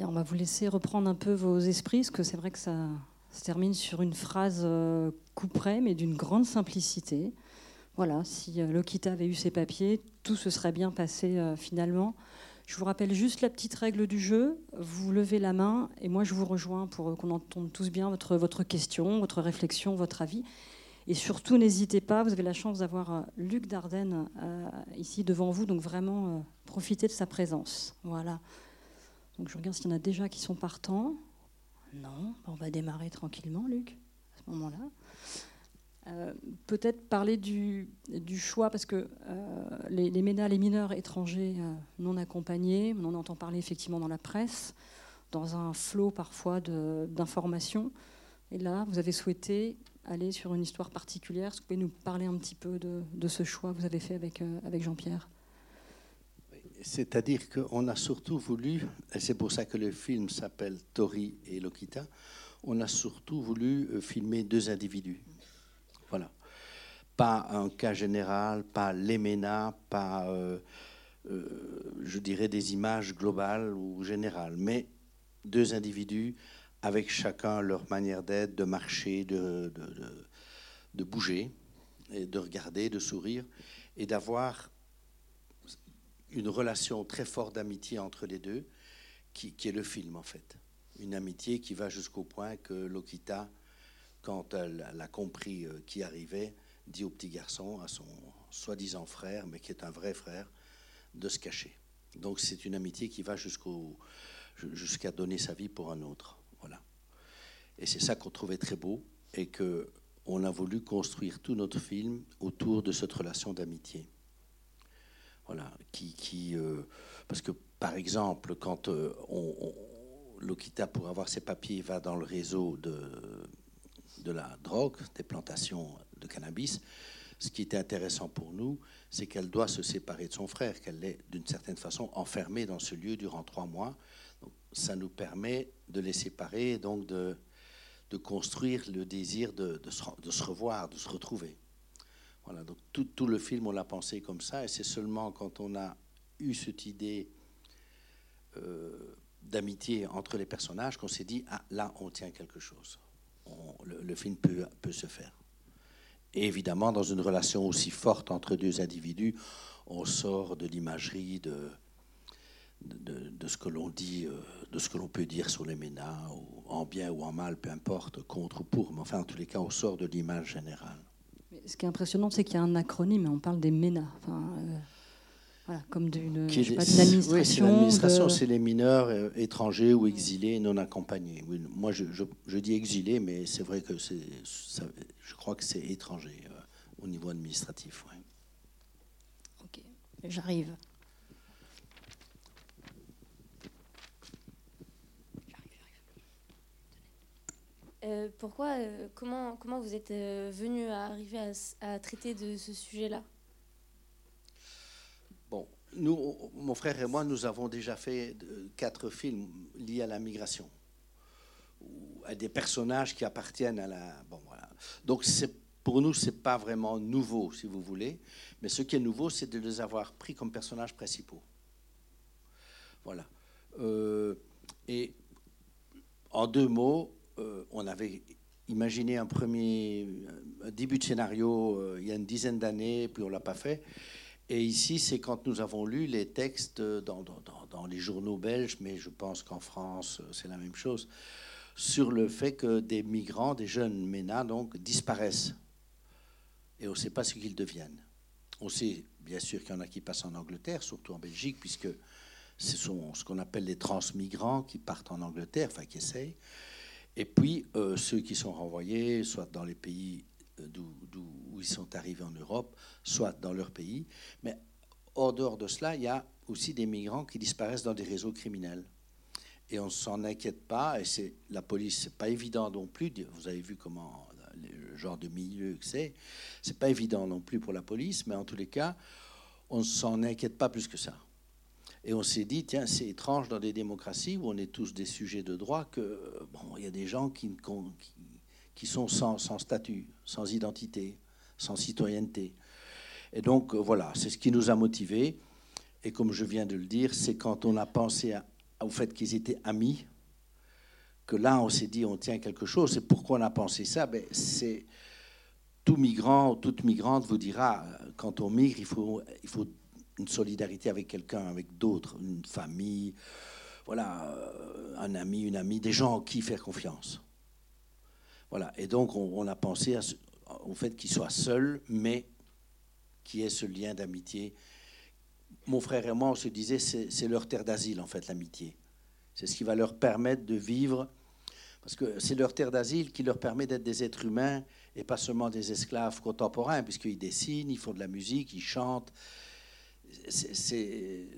On va vous laisser reprendre un peu vos esprits, parce que c'est vrai que ça se termine sur une phrase euh, couperet, mais d'une grande simplicité. Voilà, si euh, Lokita avait eu ses papiers, tout se serait bien passé euh, finalement. Je vous rappelle juste la petite règle du jeu. Vous levez la main et moi je vous rejoins pour qu'on entende tous bien votre, votre question, votre réflexion, votre avis. Et surtout, n'hésitez pas, vous avez la chance d'avoir Luc Dardenne ici devant vous, donc vraiment profitez de sa présence. Voilà. Donc je regarde s'il y en a déjà qui sont partants. Non, on va démarrer tranquillement, Luc, à ce moment-là. Euh, peut-être parler du, choix, parce que euh, les, les, les mineurs étrangers euh, non accompagnés, on en entend parler effectivement dans la presse, dans un flot parfois d'informations. Et là, vous avez souhaité aller sur une histoire particulière. Est-ce que vous pouvez nous parler un petit peu de, ce choix que vous avez fait avec Jean-Pierre? C'est-à-dire qu'on a surtout voulu, et c'est pour ça que le film s'appelle Tori et Lokita, on a surtout voulu euh, filmer deux individus. Voilà. Pas un cas général, pas l'EMENA, pas, euh, euh, je dirais, des images globales ou générales, mais deux individus avec chacun leur manière d'être, de marcher, de, bouger, de regarder, de sourire, et d'avoir une relation très forte d'amitié entre les deux, qui, est le film en fait. Une amitié qui va jusqu'au point que Lokita, quand elle, a compris euh, qui arrivait, dit au petit garçon, à son soi-disant frère, mais qui est un vrai frère, de se cacher. Donc c'est une amitié qui va jusqu'à donner sa vie pour un autre. Voilà. Et c'est ça qu'on trouvait très beau et que on a voulu construire tout notre film autour de cette relation d'amitié. Voilà, qui, euh, parce que par exemple, quand euh, on, Lokita, pour avoir ses papiers, va dans le réseau de, de la drogue, des plantations de cannabis, ce qui était intéressant pour nous, c'est qu'elle doit se séparer de son frère, qu'elle est d'une certaine façon enfermée dans ce lieu durant trois mois. Donc, ça nous permet de les séparer, donc de, de construire le désir de, de se revoir, de se retrouver. Voilà, donc tout, le film, on l'a pensé comme ça, et c'est seulement quand on a eu cette idée euh, d'amitié entre les personnages qu'on s'est dit, ah là, on tient quelque chose. le, film peut, se faire. Et évidemment, dans une relation aussi forte entre deux individus, on sort de l'imagerie de, ce que l'on dit, euh, de ce que l'on peut dire sur les ménas, en bien ou en mal, peu importe, contre ou pour, mais enfin, en tous les cas, on sort de l'image générale ce qui est impressionnant, c'est qu'il y a un acronyme, on parle des MENA. Enfin, euh, voilà, comme d'une administration. Oui, c'est l'administration, c'est les mineurs euh, étrangers ou exilés non accompagnés. moi, je, je, dis exilés, mais c'est vrai que c'est, je crois que c'est étranger euh, au niveau administratif. Ok, j'arrive. Euh, pourquoi, euh, comment, comment vous êtes euh, venu à arriver à, traiter de ce sujet-là? Bon, nous, mon frère et moi, nous avons déjà fait quatre films liés à la migration, à des personnages qui appartiennent à la. Bon, voilà. Donc, pour nous, c'est pas vraiment nouveau, si vous voulez, mais ce qui est nouveau, c'est de les avoir pris comme personnages principaux. Voilà. et en deux mots, euh, on avait imaginé un premier début de scénario euh, il y a une dizaine d'années, puis on l'a pas fait. Et ici, c'est quand nous avons lu les textes dans, les journaux belges, mais je pense qu'en France, c'est la même chose, sur le fait que des migrants, des jeunes MENA, donc, disparaissent. Et on ne sait pas ce qu'ils deviennent. On sait bien sûr qu'il y en a qui passent en Angleterre, surtout en Belgique, puisque ce sont ce qu'on appelle les transmigrants qui partent en Angleterre, enfin qui essayent. Et puis, euh, ceux qui sont renvoyés, soit dans les pays euh, d'où ils sont arrivés en Europe, soit dans leur pays. Mais hors dehors de cela, il y a aussi des migrants qui disparaissent dans des réseaux criminels. Et on ne s'en inquiète pas, et c'est la police, c'est pas évident non plus. Vous avez vu comment le genre de milieu que c'est. C'est pas évident non plus pour la police, mais en tous les cas, on ne s'en inquiète pas plus que ça. Et on s'est dit, tiens, c'est étrange dans des démocraties où on est tous des sujets de droit que, bon, il y a des gens qui, qui, sont sans, statut, sans identité, sans citoyenneté. Et donc, euh, voilà, c'est ce qui nous a motivés. Et comme je viens de le dire, c'est quand on a pensé au fait qu'ils étaient amis que là, on s'est dit, on tient quelque chose. Et pourquoi on a pensé ça? Ben, C'est tout migrant, toute migrante vous dira, quand on migre, il faut, il faut une solidarité avec quelqu'un, avec d'autres, une famille, voilà, euh, un ami, une amie, des gens en qui faire confiance. Voilà. Et donc, on, a pensé au fait qu'ils soient seuls, mais qu'il y ait ce lien d'amitié. Mon frère et moi, on se disait, c'est leur terre d'asile, en fait, l'amitié. C'est ce qui va leur permettre de vivre, parce que c'est leur terre d'asile qui leur permet d'être des êtres humains et pas seulement des esclaves contemporains, puisqu'ils dessinent, ils font de la musique, ils chantent.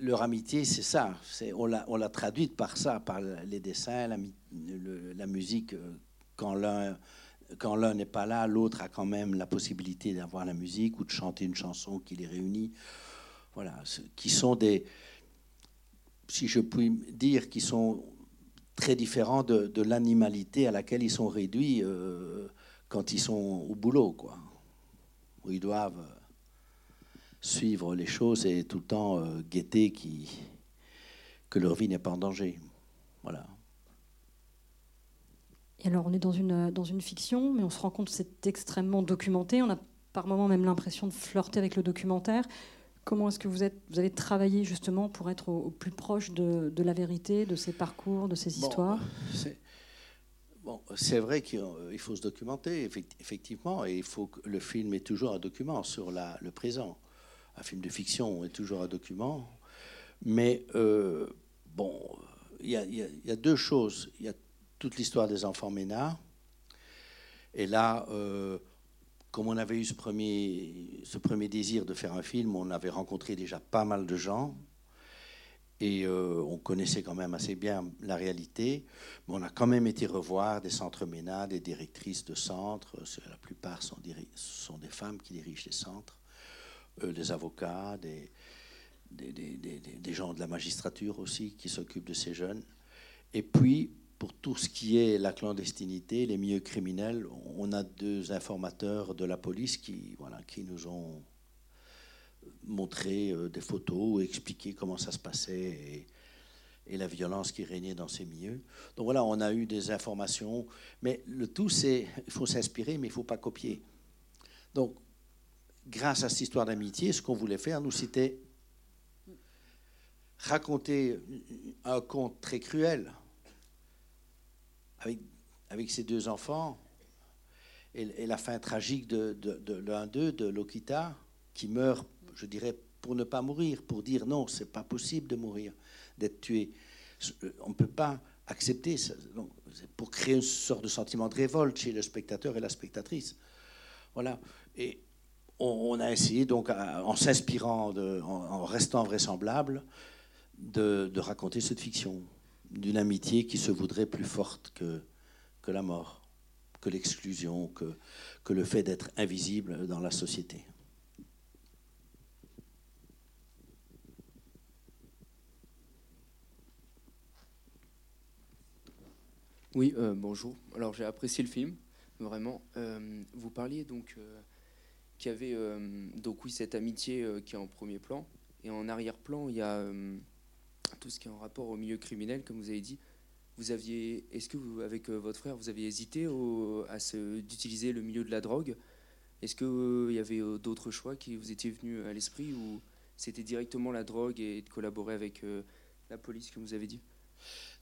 Leur amitié, c'est ça. On, l'a, traduite par ça, par les dessins, la, musique. Euh, quand l'un, n'est pas là, l'autre a quand même la possibilité d'avoir la musique ou de chanter une chanson qui les réunit. Voilà, qui sont des, si je puis dire, qui sont très différents de, l'animalité à laquelle ils sont réduits euh, quand ils sont au boulot, quoi. Ils doivent suivre les choses et tout le temps euh, guetter qui, que leur vie n'est pas en danger. Voilà. Et alors, on est dans une, dans une fiction, mais on se rend compte que c'est extrêmement documenté. On a par moments même l'impression de flirter avec le documentaire. Comment est-ce que vous, êtes, vous avez travaillé justement pour être au, plus proche de, de, la vérité, de ces parcours, de ces histoires? Bon, c'est vrai qu'il faut se documenter, effectivement, et il faut que le film est toujours un document sur la, le présent. Un film de fiction est toujours un document. Mais, euh, bon, il y, a deux choses. Il y a toute l'histoire des enfants Ménard. Et là, euh, comme on avait eu ce premier, désir de faire un film, on avait rencontré déjà pas mal de gens et euh, on connaissait quand même assez bien la réalité. Mais on a quand même été revoir des centres MENA, des directrices de centres. La plupart sont, sont des femmes qui dirigent les centres, des avocats, des, des, des, des, gens de la magistrature aussi qui s'occupent de ces jeunes. Et puis, pour tout ce qui est la clandestinité, les milieux criminels, on a deux informateurs de la police qui, voilà, qui nous ont montré euh, des photos expliqué comment ça se passait et, et, la violence qui régnait dans ces milieux. Donc voilà, on a eu des informations, mais le tout, c'est il faut s'inspirer, mais il ne faut pas copier. Donc, grâce à cette histoire d'amitié, ce qu'on voulait faire, nous, c'était raconter un conte très cruel avec, avec ses deux enfants et, la fin tragique de, l'un d'eux, de Lokita, qui meurt, je dirais, pour ne pas mourir, pour dire non, c'est pas possible de mourir, d'être tué. On ne peut pas accepter ça. pour créer une sorte de sentiment de révolte chez le spectateur et la spectatrice. Voilà. Et on, a essayé, donc, en s'inspirant, en, restant vraisemblable, de, raconter cette fiction d'une amitié qui se voudrait plus forte que, la mort, que l'exclusion, que, que le fait d'être invisible dans la société. Oui, euh, bonjour. Alors j'ai apprécié le film, vraiment. Euh, vous parliez donc euh, qu'il y avait donc oui cette amitié qui est en premier plan. Et en arrière-plan il y a tout ce qui est en rapport au milieu criminel, comme vous avez dit. Vous aviez, est-ce que vous, avec euh, votre frère, vous aviez hésité à d'utiliser le milieu de la drogue? Est-ce qu'il euh, y avait euh, d'autres choix qui vous étaient venus à l'esprit ou c'était directement la drogue et de collaborer avec la police, comme vous avez dit?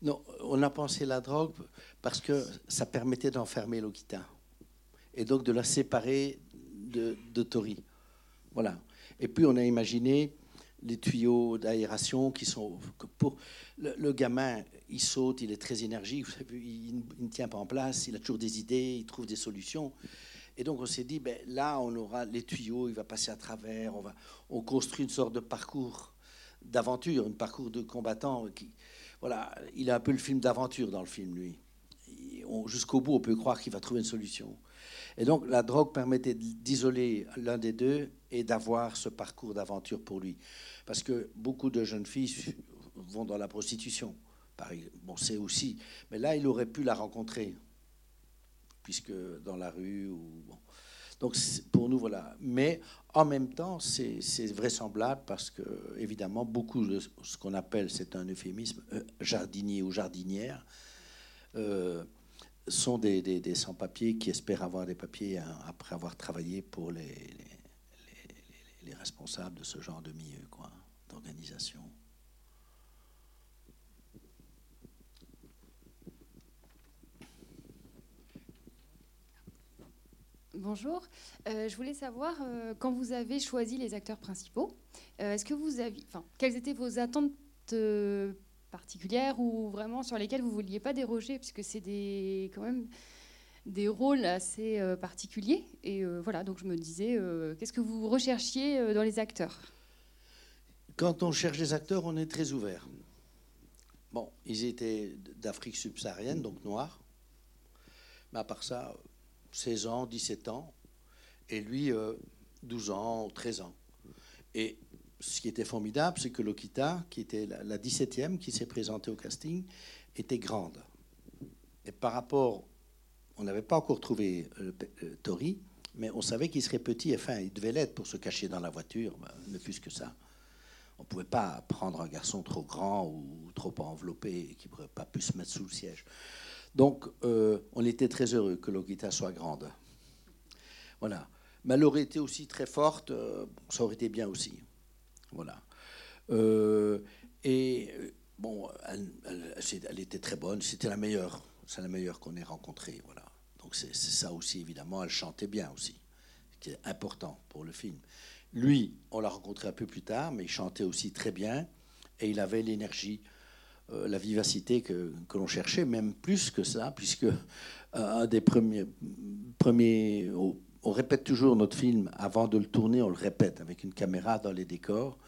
Non, on a pensé la drogue parce que ça permettait d'enfermer Lokita et donc de la séparer de, de Tori. Voilà. Et puis on a imaginé les tuyaux d'aération qui sont pour le, gamin il saute il est très énergique il, ne tient pas en place il a toujours des idées il trouve des solutions et donc on s'est dit ben là on aura les tuyaux il va passer à travers on va on construit une sorte de parcours d'aventure un parcours de combattant qui voilà il a un peu le film d'aventure dans le film lui jusqu'au bout on peut croire qu'il va trouver une solution et donc la drogue permettait d'isoler l'un des deux et d'avoir ce parcours d'aventure pour lui. Parce que beaucoup de jeunes filles vont dans la prostitution. Bon, c'est aussi. Mais là, il aurait pu la rencontrer, puisque dans la rue ou. Donc pour nous, voilà. Mais en même temps, c'est vraisemblable parce que, évidemment, beaucoup de ce qu'on appelle, c'est un euphémisme, euh, jardinier ou jardinière, euh, sont des, des, sans-papiers qui espèrent avoir des papiers hein, après avoir travaillé pour les, les, les responsables de ce genre de milieu, quoi, d'organisation. Bonjour. Euh, je voulais savoir, euh, quand vous avez choisi les acteurs principaux, euh, est-ce que vous aviez, quelles étaient vos attentes particulières ou vraiment sur lesquelles vous ne vouliez pas déroger, puisque c'est des, quand même des rôles assez particuliers. Et voilà, donc je me disais, qu'est-ce que vous recherchiez dans les acteurs? Quand on cherche des acteurs, on est très ouvert. Bon, ils étaient d'Afrique subsaharienne, donc noirs. Mais à part ça, 16 ans, 17 ans, et lui, 12 euh, ans, 13 ans. Et ce qui était formidable, c'est que Lokita, qui était la, 17e, qui s'est présentée au casting, était grande. Et par rapport, on n'avait pas encore trouvé euh, euh, Tori, mais on savait qu'il serait petit, enfin, il devait l'être pour se cacher dans la voiture, ben, ne plus que ça. On ne pouvait pas prendre un garçon trop grand ou trop enveloppé qui ne pourrait pas pu se mettre sous le siège. Donc, euh, on était très heureux que Logita soit grande. Voilà. Mais elle aurait été aussi très forte, ça aurait été bien aussi. Voilà. Euh, et bon, elle, était très bonne, c'était la meilleure, c'est la meilleure qu'on ait rencontrée. Voilà. Donc c'est ça aussi, évidemment, elle chantait bien aussi, ce qui est important pour le film. Lui, on l'a rencontré un peu plus tard, mais il chantait aussi très bien et il avait l'énergie euh, la vivacité que, l'on cherchait, même plus que ça, puisque euh, un des premiers, premiers on, répète toujours notre film avant de le tourner, on le répète avec une caméra dans les décors,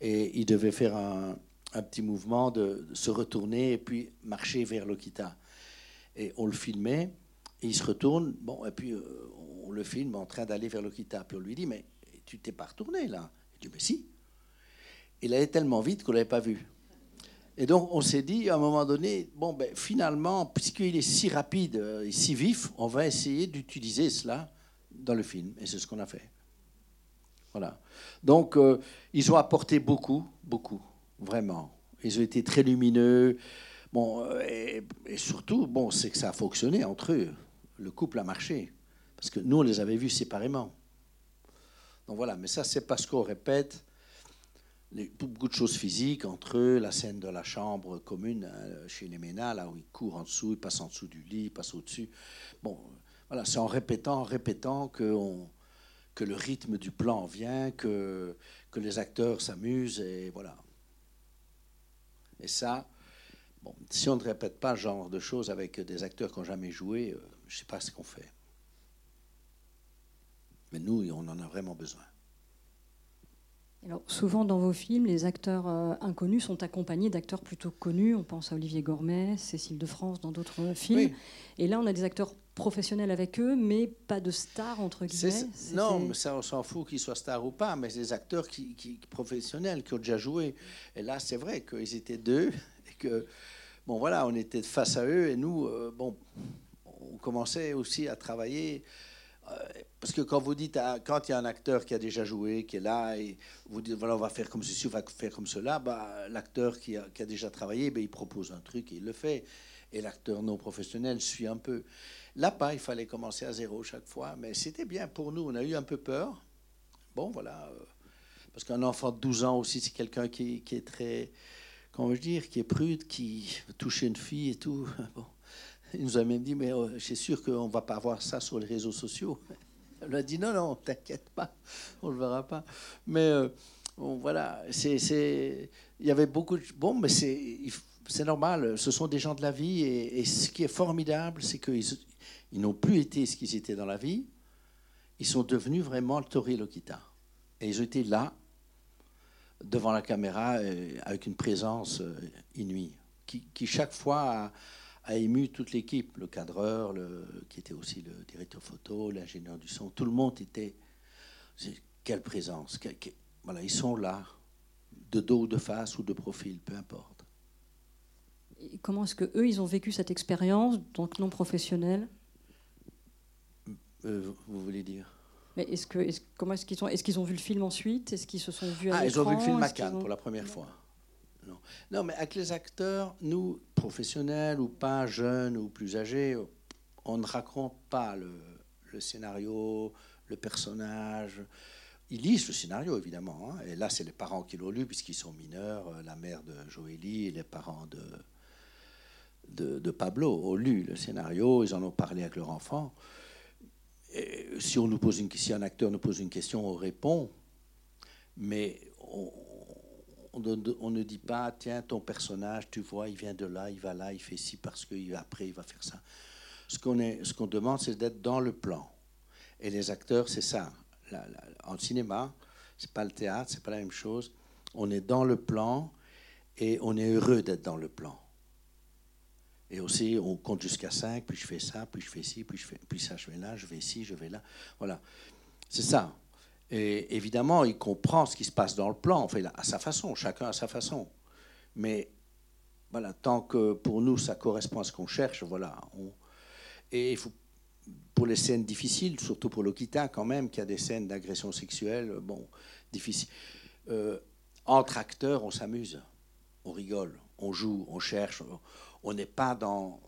et il devait faire un, petit mouvement de, se retourner et puis marcher vers Lokita. Et on le filmait, il se retourne, bon, et puis euh, on le filme en train d'aller vers Lokita. Puis on lui dit, mais tu t'es pas retourné là? Il dit, mais si. Il allait tellement vite qu'on l'avait pas vu. Et donc, on s'est dit, à un moment donné, bon, ben, finalement, puisqu'il est si rapide euh, et si vif, on va essayer d'utiliser cela dans le film. Et c'est ce qu'on a fait. Voilà. Donc, euh, ils ont apporté beaucoup, beaucoup, vraiment. Ils ont été très lumineux. Bon, euh, et, surtout, bon, c'est que ça a fonctionné entre eux. Le couple a marché. Parce que nous, on les avait vus séparément. Donc voilà, mais ça, c'est parce qu'on répète beaucoup de choses physiques entre eux, la scène de la chambre commune euh, chez les Ménats, là où ils courent en dessous, ils passent en dessous du lit, ils passent au-dessus. Bon, voilà, c'est en répétant, en répétant que, que le rythme du plan vient, que, que les acteurs s'amusent, et voilà. Et ça, bon, si on ne répète pas ce genre de choses avec des acteurs qui n'ont jamais joué, euh, je ne sais pas ce qu'on fait. Mais nous, on en a vraiment besoin. Alors, souvent dans vos films, les acteurs euh, inconnus sont accompagnés d'acteurs plutôt connus. On pense à Olivier Gormet, Cécile de France dans d'autres films. Et là, on a des acteurs professionnels avec eux, mais pas de stars, entre guillemets. Non, mais ça, on s'en fout qu'ils soient stars ou pas, mais des acteurs qui, qui, professionnels qui ont déjà joué. Et là, c'est vrai qu'ils étaient deux et que, bon, voilà, on était face à eux et nous, euh, bon, on commençait aussi à travailler euh, parce que quand vous dites, quand il y a un acteur qui a déjà joué, qui est là, et vous dites, voilà, on va faire comme ceci, on va faire comme cela, bah, l'acteur qui a, qui a, déjà travaillé, bah, il propose un truc et il le fait. Et l'acteur non professionnel suit un peu. Là, pas, il fallait commencer à zéro chaque fois, mais c'était bien pour nous. On a eu un peu peur. Bon, voilà. Euh, parce qu'un enfant de 12 ans aussi, c'est quelqu'un qui, est très, comment je dire, qui est prude, qui veut toucher une fille et tout. Bon. Il nous a même dit, mais euh, je suis sûr qu'on ne va pas voir ça sur les réseaux sociaux. Elle a dit, non, non, t'inquiète pas, on ne le verra pas. Mais euh, voilà, c'est, il y avait beaucoup de... Bon, mais c'est, c'est normal, ce sont des gens de la vie. Et, ce qui est formidable, c'est qu'ils ils n'ont plus été ce qu'ils étaient dans la vie. Ils sont devenus vraiment le Tori Lokita. Et ils été là, devant la caméra, euh, avec une présence inouïe, qui, chaque fois... A, ému toute l'équipe, le cadreur, qui était aussi le directeur photo, l'ingénieur du son, tout le monde était. Quelle présence ils sont là, de dos ou de face ou de profil, peu importe. Comment est-ce que eux, ils ont vécu cette expérience, donc non professionnelle? Euh, Vous voulez dire? Mais est-ce que, comment est-ce qu'ils ont, est-ce qu'ils ont vu le film ensuite? Est-ce qu'ils se sont vus à Ah, ils ont vu le film à Cannes ont- pour la première fois. Non. non, mais avec les acteurs, nous, professionnels ou pas, jeunes ou plus âgés, on ne raconte pas le, le scénario, le personnage. Ils lisent le scénario, évidemment. hein. Et là, c'est les parents qui l'ont lu, puisqu'ils sont mineurs. Euh, La mère de Joélie et les parents de, de, Pablo ont lu le scénario. Ils en ont parlé avec leur enfant. Si, on nous pose une, si un acteur nous pose une question, on répond. Mais on, ne- dit pas, tiens, ton personnage, tu vois, il vient de là, il va là, il fait ci parce qu'après, il va faire ça. Ce qu'on ce qu'on demande, c'est d'être dans le plan. Et les acteurs, c'est ça. En cinéma, c'est pas le théâtre, c'est pas la même chose. On est dans le plan et on est heureux d'être dans le plan. Et aussi, on compte jusqu'à 5, puis je fais ça, puis je fais ci, puis, je fais, puis ça, je vais là, je vais ici, je vais là. Voilà. C'est ça. Et évidemment, il comprend ce qui se passe dans le plan, enfin, à sa façon, chacun à sa façon. Mais voilà, tant que pour nous, ça correspond à ce qu'on cherche, voilà. et pour les scènes difficiles, surtout pour Lokita quand même, qui a des scènes d'agression sexuelle, bon, difficiles. Euh, entre acteurs, on s'amuse, on rigole, on joue, on cherche. On n'est pas dans,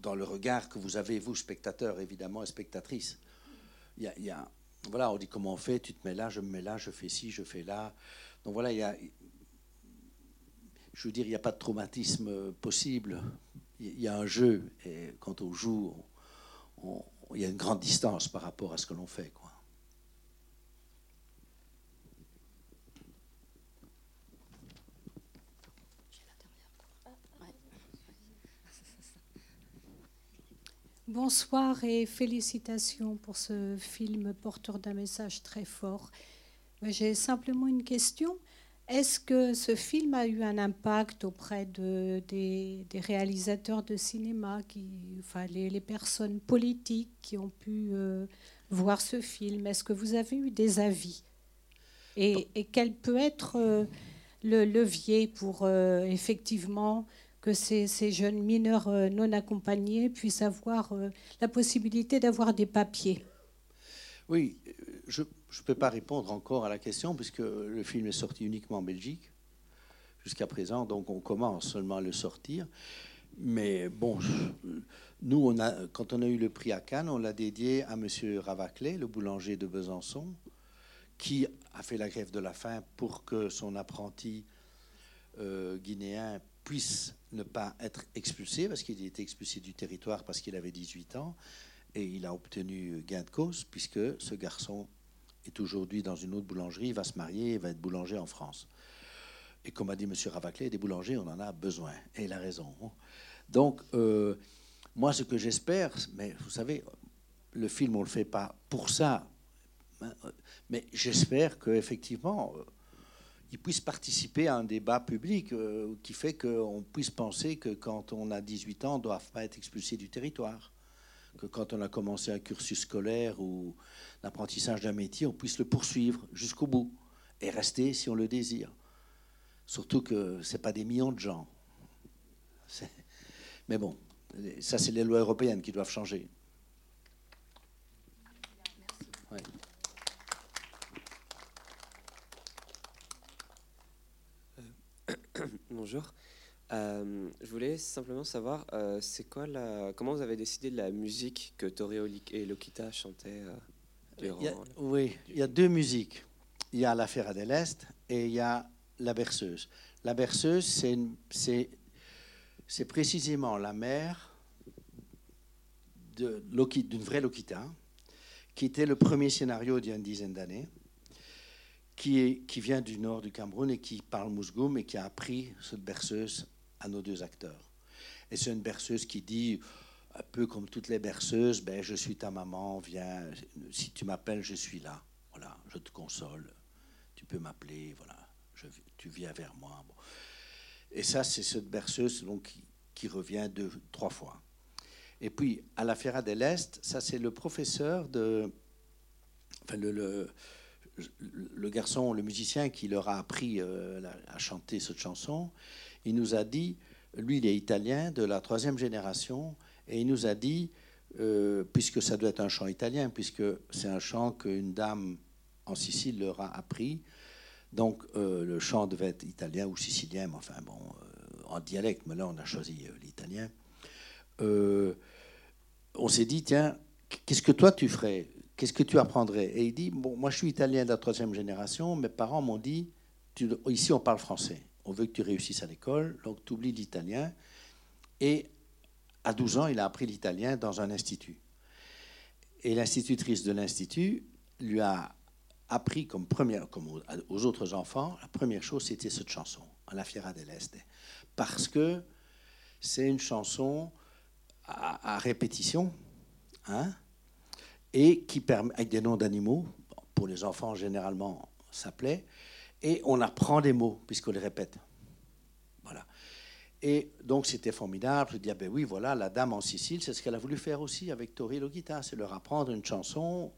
dans le regard que vous avez, vous, spectateurs, évidemment, et spectatrices. Il y a, voilà, on dit comment on fait, tu te mets là, je me mets là, je fais ci, je fais là. Donc voilà, il y a, je veux dire, il n'y a pas de traumatisme possible. Il y a un jeu, et quand on joue, il y a une grande distance par rapport à ce que l'on fait. Bonsoir et félicitations pour ce film porteur d'un message très fort. J'ai simplement une question. Est-ce que ce film a eu un impact auprès de, des, des réalisateurs de cinéma, qui, enfin, les, les personnes politiques qui ont pu euh, voir ce film? Est-ce que vous avez eu des avis? Et, et quel peut être euh, le levier pour euh, effectivement que ces, jeunes mineurs euh, non accompagnés puissent avoir euh, la possibilité d'avoir des papiers Oui, je ne peux pas répondre encore à la question puisque le film est sorti uniquement en Belgique jusqu'à présent, donc on commence seulement à le sortir. Mais bon, nous, quand on a eu le prix à Cannes, on l'a dédié à M. Ravaclet, le boulanger de Besançon, qui a fait la grève de la faim pour que son apprenti euh, guinéen puisse ne pas être expulsé, parce qu'il était expulsé du territoire parce qu'il avait 18 ans, et il a obtenu gain de cause, puisque ce garçon est aujourd'hui dans une autre boulangerie, va se marier, va être boulanger en France. Et comme a dit M. Ravaclet, des boulangers, on en a besoin, et il a raison. Donc, euh, moi, ce que j'espère, mais vous savez, le film, on ne le fait pas pour ça, hein, mais j'espère qu'effectivement, euh, il puisse participer à un débat public euh, qui fait qu'on puisse penser que quand on a 18 ans, on ne doit pas être expulsé du territoire. Que quand on a commencé un cursus scolaire ou l'apprentissage d'un métier, on puisse le poursuivre jusqu'au bout et rester si on le désire. Surtout que ce n'est pas des millions de gens. Mais bon, ça, c'est les lois européennes qui doivent changer. Ouais. Bonjour. Euh, je voulais simplement savoir, euh, c'est quoi la, comment vous avez décidé de la musique que Tori et Lokita chantaient euh, durant Il y a- oui, il y a deux musiques. Il y a la Ferra de l'Est et il y a la berceuse. La berceuse, c'est précisément la mère d'une vraie Lokita, qui était le premier scénario d'il y a une dizaine d'années, qui, vient du nord du Cameroun et qui parle mousgoum et qui a appris cette berceuse à nos deux acteurs. Et c'est une berceuse qui dit, un peu comme toutes les berceuses, ben, je suis ta maman, viens, si tu m'appelles, je suis là. Voilà, je te console, tu peux m'appeler, voilà, tu viens vers moi. Et ça, c'est cette berceuse donc, qui, revient deux, trois fois. Et puis, à la Ferra de l'Est, ça, c'est le professeur de. Enfin, le, le garçon, le musicien qui leur a appris euh, à chanter cette chanson, il nous a dit, lui, il est italien de la troisième génération, et il nous a dit euh, puisque ça doit être un chant italien, puisque c'est un chant qu'une dame en Sicile leur a appris. Donc euh, le chant devait être italien ou sicilien, mais enfin bon, en dialecte, mais là on a choisi l'italien. on s'est dit, tiens, qu'est-ce que toi tu ferais Qu'est-ce que tu apprendrais? Et il dit, bon, moi je suis italien de la troisième génération, mes parents m'ont dit, ici on parle français, on veut que tu réussisses à l'école, donc tu oublies l'italien. Et à 12 ans, il a appris l'italien dans un institut. Et l'institutrice de l'institut lui a appris comme première, comme aux autres enfants, la première chose, c'était cette chanson, La Fiera dell'Este. Parce que c'est une chanson à, répétition, hein, et qui permet, avec des noms d'animaux, pour les enfants généralement, ça plaît, et on apprend des mots puisqu'on les répète. Et donc c'était formidable. Je dis, ah ben oui, voilà, la dame en Sicile, c'est ce qu'elle a voulu faire aussi avec Tori Logita, c'est leur apprendre une chanson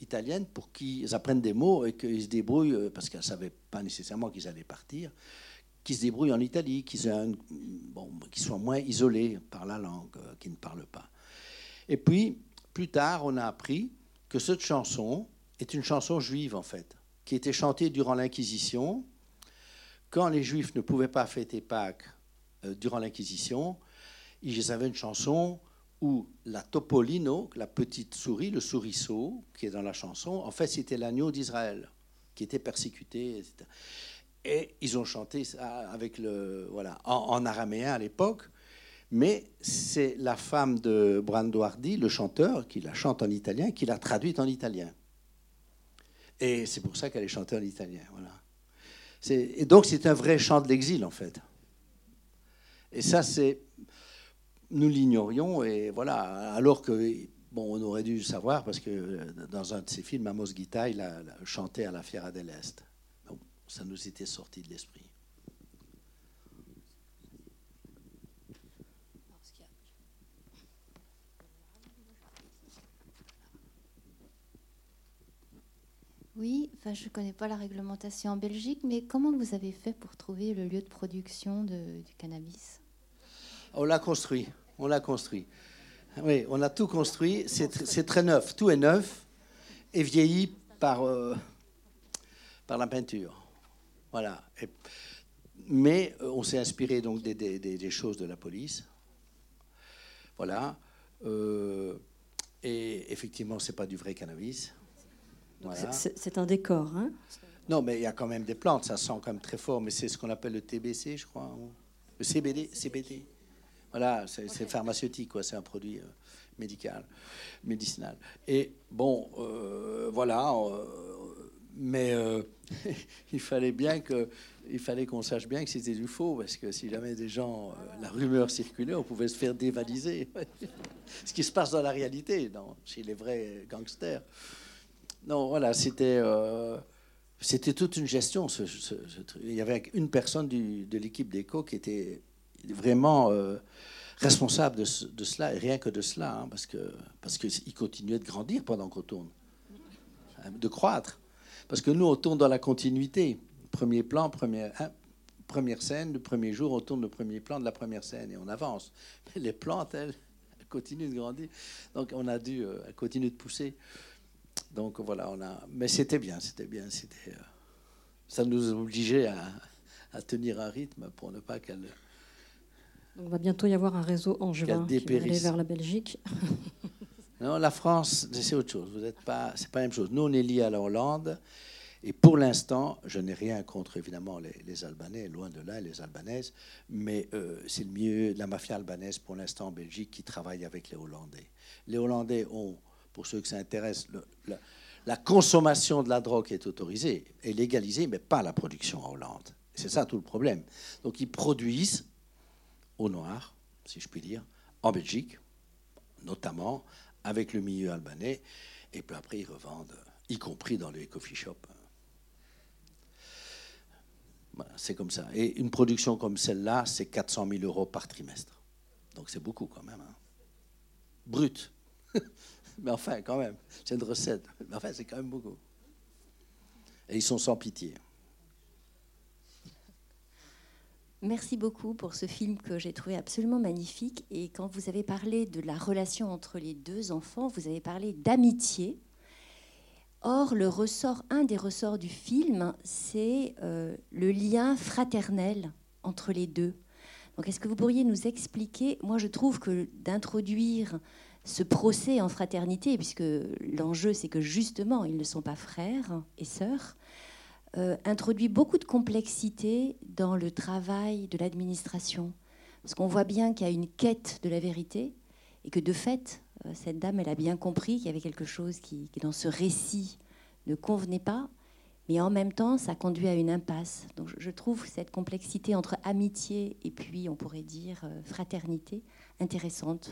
italienne pour qu'ils apprennent des mots et qu'ils se débrouillent, euh, parce qu'elle ne savait pas nécessairement qu'ils allaient partir, qu'ils se débrouillent en Italie, qu'ils soient moins isolés par la langue, euh, qu'ils ne parlent pas. Et puis, plus tard, on a appris que cette chanson est une chanson juive, en fait, qui était chantée durant l'Inquisition, quand les Juifs ne pouvaient pas fêter Pâques euh, durant l'Inquisition, ils avaient une chanson où la Topolino, la petite souris, le souriceau, qui est dans la chanson, en fait, c'était l'agneau d'Israël, qui était persécuté, etc. Et ils ont chanté ça avec le, voilà, en, araméen à l'époque, mais c'est la femme de Brando Hardy, le chanteur, qui la chante en italien, qui l'a traduite en italien. Et c'est pour ça qu'elle est chantée en italien. Voilà. Et donc c'est un vrai chant de l'exil, en fait. Et ça, c'est. Nous l'ignorions, et voilà. Alors que, bon, on aurait dû savoir, parce que dans un de ses films, Amos Gita, il a chanté à la Fiera del Est. Bon, ça nous était sorti de l'esprit. Oui, je ne connais pas la réglementation en Belgique, mais comment vous avez fait pour trouver le lieu de production du cannabis? On l'a construit. On l'a construit. Oui, on a tout construit. C'est très neuf. Tout est neuf et vieilli par, euh, la peinture. Voilà. mais euh, on s'est inspiré donc des, choses de la police. Voilà. Euh, et effectivement, c'est pas du vrai cannabis. C'est un décor, hein Non, mais il y a quand même des plantes. Ça sent quand même très fort. Mais c'est ce qu'on appelle le TBC, je crois. Le CBD, CBD. Voilà, c'est pharmaceutique, quoi. C'est un produit euh, médical, médicinal. Et bon, euh, voilà. Euh, mais il fallait bien que, il fallait qu'on sache bien que c'était du faux, parce que si jamais des gens, la rumeur circulait, on pouvait se faire dévaliser. Ce qui se passe dans la réalité, chez les vrais gangsters. Non, voilà, c'était. c'était toute une gestion. il y avait une personne de l'équipe d'ECO qui était vraiment euh, responsable de, cela, et rien que de cela, hein, parce que parce qu'il continuait de grandir pendant qu'on tourne, hein, de croître. Parce que nous, on tourne dans la continuité. Premier plan, première, hein, première scène, le premier jour, on tourne le premier plan de la première scène et on avance. Mais les plantes, elles, continuent de grandir. Donc on a dû euh, continuer de pousser. Donc voilà, on a. Mais c'était bien, c'était bien, c'était. Euh, ça nous obligeait à, à, tenir un rythme pour ne pas qu'elle on va bientôt y avoir un réseau angevin qui va aller vers la Belgique. non, la France, c'est autre chose. Vous n'êtes pas, c'est pas la même chose. Nous, on est liés à la Hollande. Et pour l'instant, je n'ai rien contre évidemment les, Albanais, loin de là, les Albanaises, mais euh, c'est le milieu de la mafia albanaise pour l'instant en Belgique qui travaille avec les Hollandais. Les Hollandais ont, pour ceux que ça intéresse, la, consommation de la drogue est autorisée et légalisée, mais pas la production en Hollande. C'est ça tout le problème. Donc ils produisent au noir, si je puis dire, en Belgique, notamment avec le milieu albanais, et puis après ils revendent, y compris dans les coffee shops. c'est comme ça. Et une production comme celle-là, c'est 400 000 euros par trimestre. Donc c'est beaucoup quand même. Hein. Brut. Mais enfin, quand même, c'est une recette. Mais enfin, c'est quand même beaucoup. Et ils sont sans pitié. Merci beaucoup pour ce film que j'ai trouvé absolument magnifique. Et quand vous avez parlé de la relation entre les deux enfants, vous avez parlé d'amitié. Or, le ressort, un des ressorts du film, c'est euh, le lien fraternel entre les deux. Donc, est-ce que vous pourriez nous expliquer? Moi, je trouve que d'introduire ce procès en fraternité, puisque l'enjeu, c'est que justement, ils ne sont pas frères et sœurs, euh, introduit beaucoup de complexité dans le travail de l'administration. Parce qu'on voit bien qu'il y a une quête de la vérité et que de fait, euh, cette dame, elle a bien compris qu'il y avait quelque chose qui, dans ce récit, ne convenait pas. Mais en même temps, ça conduit à une impasse. Donc je trouve cette complexité entre amitié et puis, on pourrait dire, euh, fraternité intéressante.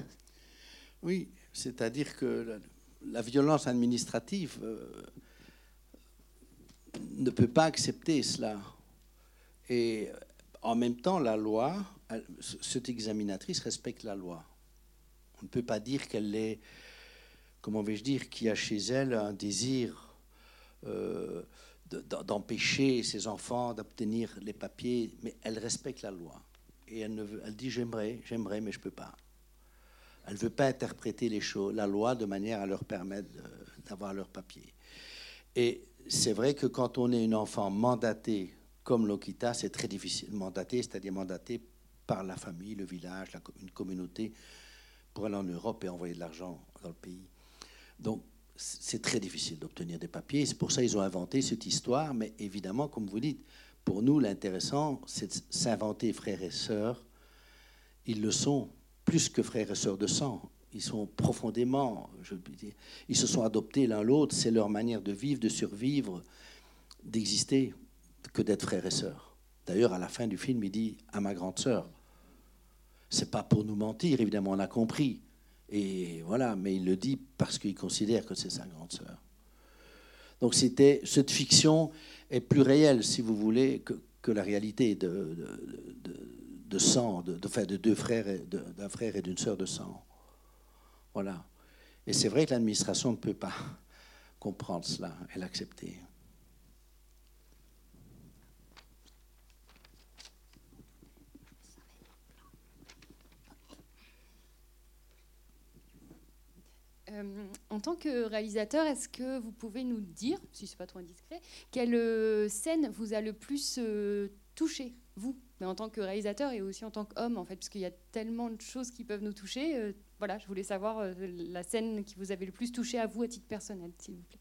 Oui, c'est-à-dire que la, violence administrative ne peut pas accepter cela. Et en même temps, la loi, cette examinatrice respecte la loi. On ne peut pas dire qu'elle est, comment vais-je dire, qu'il y a chez elle un désir euh, d'empêcher ses enfants d'obtenir les papiers, mais elle respecte la loi. Et elle dit j'aimerais, j'aimerais, mais je ne peux pas. Elle ne veut pas interpréter les choses, la loi de manière à leur permettre d'avoir leurs papiers. Et c'est vrai que quand on est un enfant mandaté comme Lokita, c'est très difficile. Mandaté, c'est-à-dire mandaté par la famille, le village, une communauté, pour aller en Europe et envoyer de l'argent dans le pays. Donc, c'est très difficile d'obtenir des papiers. C'est pour ça qu'ils ont inventé cette histoire. Mais évidemment, comme vous dites, pour nous, l'intéressant, c'est de s'inventer frères et sœurs. Ils le sont plus que frères et sœurs de sang ils sont profondément, je dire, ils se sont adoptés l'un l'autre, c'est leur manière de vivre, de survivre, d'exister, que d'être frères et sœurs. D'ailleurs, à la fin du film, il dit à ma grande sœur. C'est pas pour nous mentir, évidemment, on a compris. Et voilà, mais il le dit parce qu'il considère que c'est sa grande sœur. Donc c'était cette fiction est plus réelle, si vous voulez, que, la réalité de, sang, de, de, de deux frères, d'un frère et d'une sœur de sang. Voilà. Et c'est vrai que l'administration ne peut pas comprendre cela et l'accepter. Euh, en tant que réalisateur, est-ce que vous pouvez nous dire, si ce n'est pas trop indiscret, quelle euh, scène vous a le plus euh, touché, vous, mais en tant que réalisateur et aussi en tant qu'homme, en fait, parce qu'il y a tellement de choses qui peuvent nous toucher voilà, je voulais savoir euh, la scène qui vous avait le plus touché à vous à titre personnel, s'il vous plaît.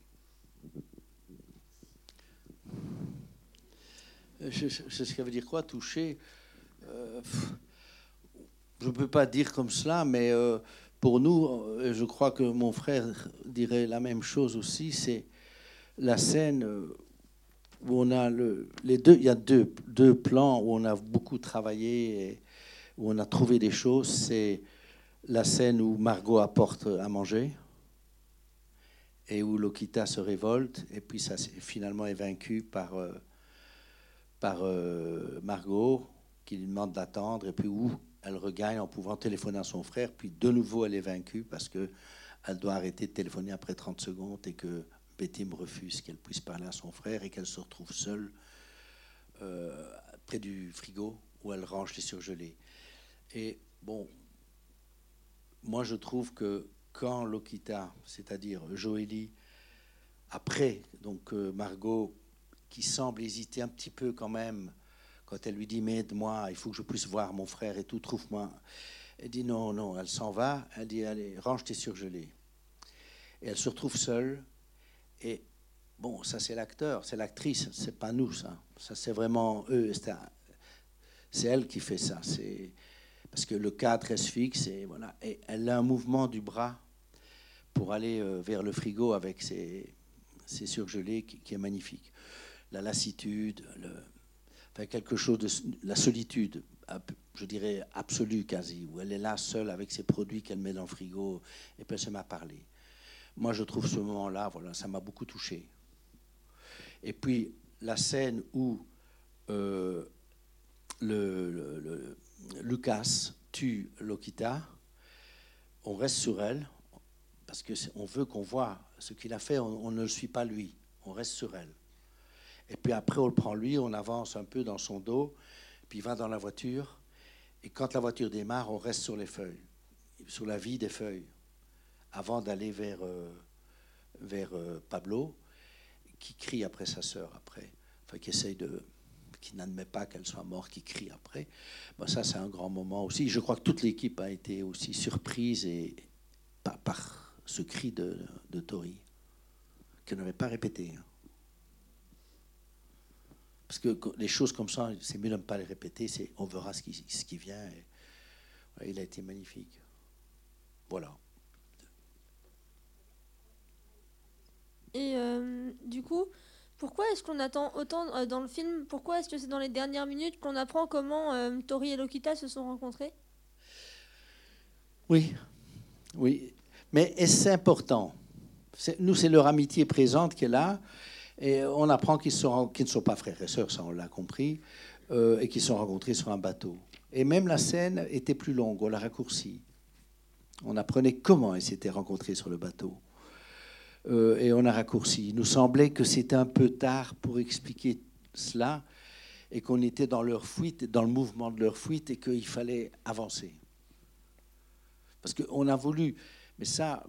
Euh, je, sais ce que veut dire quoi, toucher euh, Je ne peux pas dire comme cela, mais pour nous, je crois que mon frère dirait la même chose aussi, c'est la scène on a le, les deux, il y a deux, deux plans où on a beaucoup travaillé et où on a trouvé des choses. C'est la scène où Margot apporte à manger et où Lokita se révolte. Et puis ça finalement est vaincu par, euh, par euh, Margot qui lui demande d'attendre. Et puis où elle regagne en pouvant téléphoner à son frère. Puis de nouveau elle est vaincue parce que elle doit arrêter de téléphoner après 30 secondes et que Betty me refuse qu'elle puisse parler à son frère et qu'elle se retrouve seule euh, près du frigo où elle range les surgelés. Et bon, moi, je trouve que quand Lokita, c'est-à-dire Joélie, après, donc euh, Margot, qui semble hésiter un petit peu quand même, quand elle lui dit Mais aide-moi, il faut que je puisse voir mon frère et tout, trouve-moi. Elle dit Non, non, elle s'en va. Elle dit Allez, range tes surgelés. Et elle se retrouve seule. Et bon, ça, c'est l'acteur, c'est l'actrice, c'est pas nous, ça. Ça, c'est vraiment eux. C'est elle qui fait ça. Parce que le cadre reste fixe et voilà. Et elle a un mouvement du bras pour aller euh, vers le frigo avec ses, surgelés qui, est magnifique. La lassitude, quelque chose la solitude, je dirais absolue quasi, où elle est là seule avec ses produits qu'elle met dans le frigo et puis met à parler. Moi, je trouve ce moment-là, voilà, ça m'a beaucoup touché. Et puis la scène où euh, Lucas tue Lokita, on reste sur elle, parce qu'on veut qu'on voit ce qu'il a fait, on, ne le suit pas lui, on reste sur elle. Et puis après, on le prend lui, on avance un peu dans son dos, puis il va dans la voiture, et quand la voiture démarre, on reste sur les feuilles, sur la vie des feuilles, avant d'aller vers, euh, vers euh, Pablo, qui crie après sa sœur, après, enfin, qui essaye de qui n'admet pas qu'elle soit morte, qui crie après. Bon, ça, c'est un grand moment aussi. Je crois que toute l'équipe a été aussi surprise et, par, ce cri de, de Tori, qu'elle n'avait pas répété. hein. Parce que les choses comme ça, c'est mieux de ne pas les répéter, c'est, on verra ce qui, ce qui vient. Il a été magnifique. Voilà. Et euh, du coup, pourquoi est-ce qu'on attend autant euh, dans le film Pourquoi est-ce que c'est dans les dernières minutes qu'on apprend comment euh, Tori et Lokita se sont rencontrés? Oui, oui. Mais c'est important? C'est- Nous, c'est leur amitié présente qui est là. Et on apprend qu'ils ne sont pas frères et sœurs, ça on l'a compris, et qu'ils se sont rencontrés sur un bateau. Et même la scène était plus longue, on l'a raccourcie. On apprenait comment ils s'étaient rencontrés sur le bateau. Euh, et on a raccourci. Il nous semblait que c'était un peu tard pour expliquer cela, et qu'on était dans leur fuite, dans le mouvement de leur fuite, et qu'il fallait avancer. Parce qu'on a voulu, mais ça,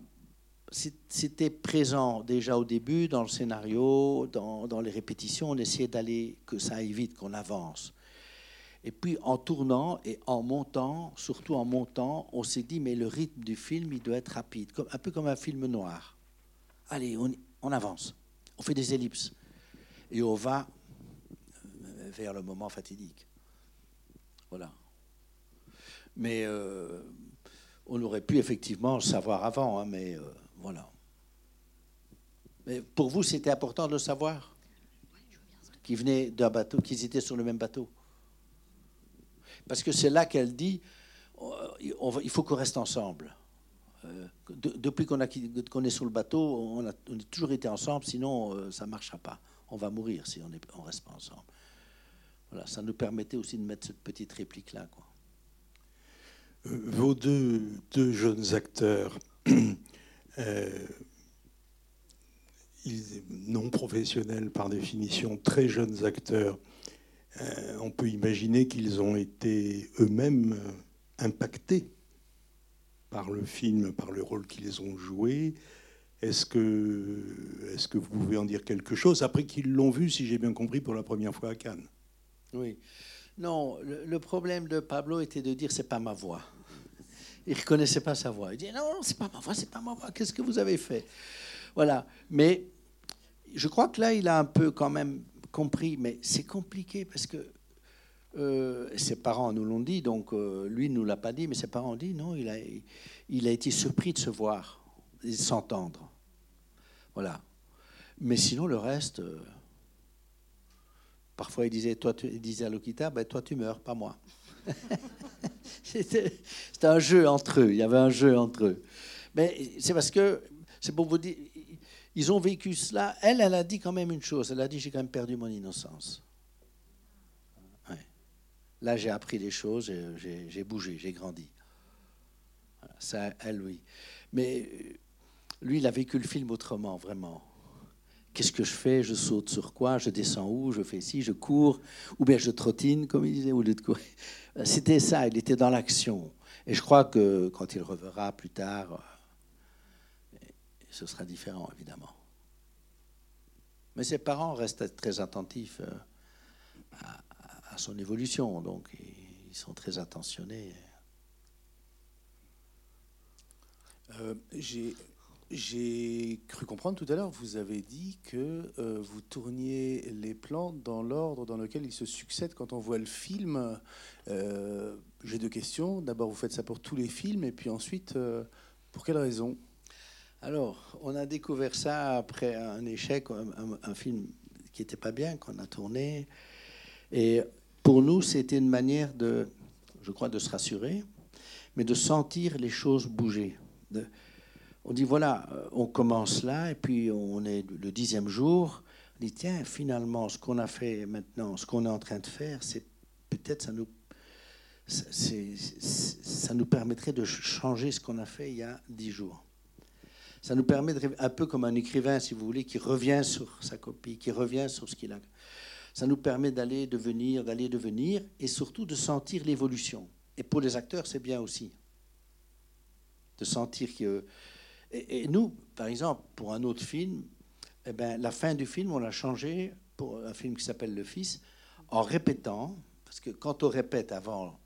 c'était présent déjà au début dans le scénario, dans, dans les répétitions, on essayait d'aller, que ça aille vite, qu'on avance. Et puis en tournant et en montant, surtout en montant, on s'est dit, mais le rythme du film, il doit être rapide, un peu comme un film noir. Allez, on, avance, on fait des ellipses, et on va euh, vers le moment fatidique. Voilà. Mais euh, on aurait pu effectivement le savoir avant, hein, mais euh, voilà. Mais pour vous, c'était important de le savoir? Qu'ils venaient d'un bateau, qu'ils étaient sur le même bateau? Parce que c'est là qu'elle dit il faut qu'on reste ensemble. Euh, de- depuis qu'on est sur le bateau, on a, toujours été ensemble, sinon euh, ça ne marchera pas. On va mourir si on ne reste pas ensemble. Voilà, ça nous permettait aussi de mettre cette petite réplique-là. Euh, Vos deux, jeunes acteurs, non professionnels par définition, très jeunes acteurs, on peut imaginer qu'ils ont été eux-mêmes impactés par le film, par le rôle qu'ils ont joué. Est-ce que, est que vous pouvez en dire quelque chose après qu'ils l'ont vu, si j'ai bien compris, pour la première fois à Cannes? Oui. Non, le, problème de Pablo était de dire c'est pas ma voix. Il reconnaissait pas sa voix. Il dit non, non, c'est pas ma voix, c'est pas ma voix. Qu'est-ce que vous avez fait? Voilà. Mais je crois que là, il a un peu quand même compris. Mais c'est compliqué parce que euh, ses parents nous l'ont dit. Donc euh, lui ne nous l'a pas dit, mais ses parents ont dit non. Il a, il a été surpris de se voir, et de s'entendre. Voilà. Mais sinon, le reste. euh, Parfois, il disait, disait à Lokita, ben, toi, tu meurs, pas moi. C'était un jeu entre eux. Il y avait un jeu entre eux. Mais c'est parce que, c'est pour vous dire, ils ont vécu cela. Elle, elle a dit quand même une chose. Elle a dit, j'ai quand même perdu mon innocence. Là, j'ai appris des choses, et j'ai bougé, j'ai grandi. Ça, elle, oui. Mais euh, lui, il a vécu le film autrement, vraiment. Qu'est-ce que je fais? Je saute sur quoi? Je descends où? Je fais ci Je cours Ou bien je trottine, comme il disait, au lieu de courir. C'était ça, il était dans l'action. Et je crois que quand il reverra plus tard, euh, ce sera différent, évidemment. Mais ses parents restent très attentifs euh, à, à son évolution, donc ils sont très attentionnés. Euh, J'ai cru comprendre tout à l'heure, vous avez dit que euh, vous tourniez les plans dans l'ordre dans lequel ils se succèdent quand on voit le film. Euh, J'ai deux questions. D'abord, vous faites ça pour tous les films, et puis ensuite, pour quelle raison Alors, on a découvert ça après un échec, un, un- un film qui n'était pas bien, qu'on a tourné. Et pour nous, c'était une manière de, je crois, de se rassurer, mais de sentir les choses bouger. On dit, voilà, euh, on commence là, et puis on est le dixième jour. On dit, tiens, finalement, ce qu'on a fait maintenant, ce qu'on est en train de faire, c'est peut-être ça nous, ça- nous permettrait de ch- changer ce qu'on a fait il y a dix jours. Ça nous permet de, un peu comme un écrivain, si vous voulez, qui revient sur sa copie, qui revient sur ce qu'il a. Ça nous permet d'aller, de venir, d'aller, de venir, et surtout de sentir l'évolution. Et pour les acteurs, c'est bien aussi. De sentir que... Et, nous, par exemple, pour un autre film, eh ben, la fin du film, on l'a changé pour un film qui s'appelle Le Fils, en répétant, parce que quand on répète avant,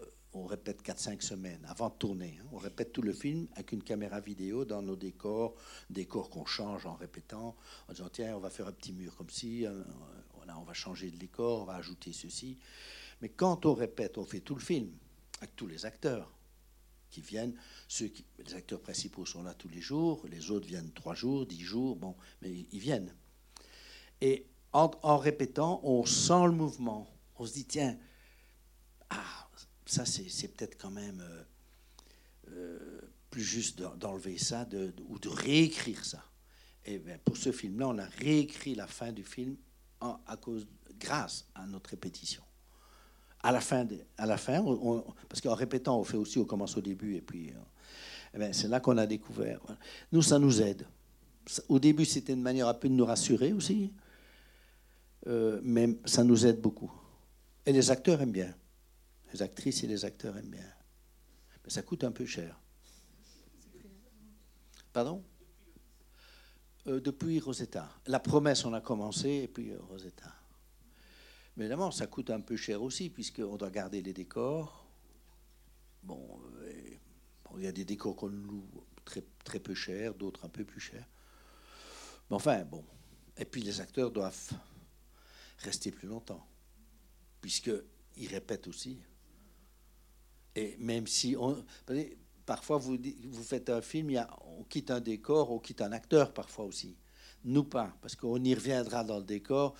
euh, on répète 4-5 semaines avant de tourner, hein, on répète tout le film avec une caméra vidéo dans nos décors, décors qu'on change en répétant, en disant tiens, on va faire un petit mur comme voilà, on va changer de décor, on va ajouter ceci. Mais quand on répète, on fait tout le film avec tous les acteurs qui viennent. Les acteurs principaux sont là tous les jours, les autres viennent trois jours, dix jours, bon, mais ils viennent. Et en, répétant, on sent le mouvement. On se dit, tiens, ah, ça c'est peut-être quand même euh, euh, plus juste d'enlever ça ou de réécrire ça. Et bien, pour ce film-là, on a réécrit la fin du film à cause, grâce à notre répétition à la fin, à la fin parce qu'en répétant, on fait aussi, on commence au début, et puis eh ben, c'est là qu'on a découvert. Nous, ça nous aide. Au début, c'était une manière un peu de nous rassurer aussi, euh, mais ça nous aide beaucoup. Et les acteurs aiment bien. Les actrices et les acteurs aiment bien. Mais ça coûte un peu cher. Pardon? euh, Depuis Rosetta. La promesse, on a commencé, et puis euh, Rosetta. Mais évidemment, ça coûte un peu cher aussi, puisqu'on doit garder les décors. Bon, bon, il y a des décors qu'on loue très, très peu cher, d'autres un peu plus cher. Mais enfin, bon. Et puis les acteurs doivent rester plus longtemps, puisqu'ils répètent aussi. Et même si on. Parfois, vous, vous faites un film, on quitte un décor, on quitte un acteur parfois aussi. Nous pas, parce qu'on y reviendra dans le décor.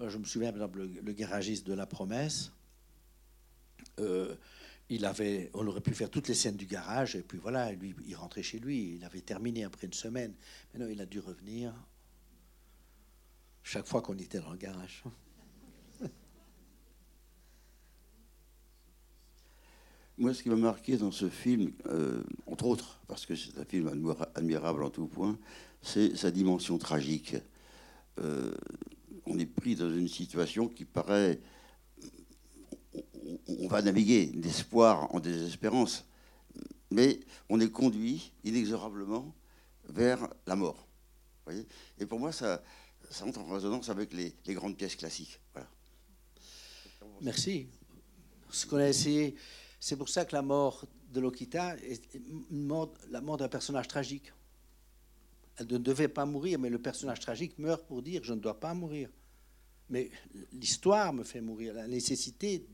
Je me souviens, par exemple, le, garagiste de La Promesse. Euh, on aurait pu faire toutes les scènes du garage, et puis voilà, lui, il rentrait chez lui. Il avait terminé après une semaine. Mais non, il a dû revenir chaque fois qu'on était dans le garage. Moi, ce qui m'a marqué dans ce film, euh, entre autres, parce que c'est un film admirable en tout point, c'est sa dimension tragique. Euh, on est pris dans une situation qui paraît. On va naviguer d'espoir en désespérance, mais on est conduit inexorablement vers la mort. Voyez Et pour moi, ça, ça entre en résonance avec les, les grandes pièces classiques. Voilà. Merci. Ce qu'on a essayé, c'est pour ça que la mort de Lokita est la mort d'un personnage tragique. Elle ne devait pas mourir, mais le personnage tragique meurt pour dire je ne dois pas mourir. Mais l'histoire me fait mourir, la nécessité,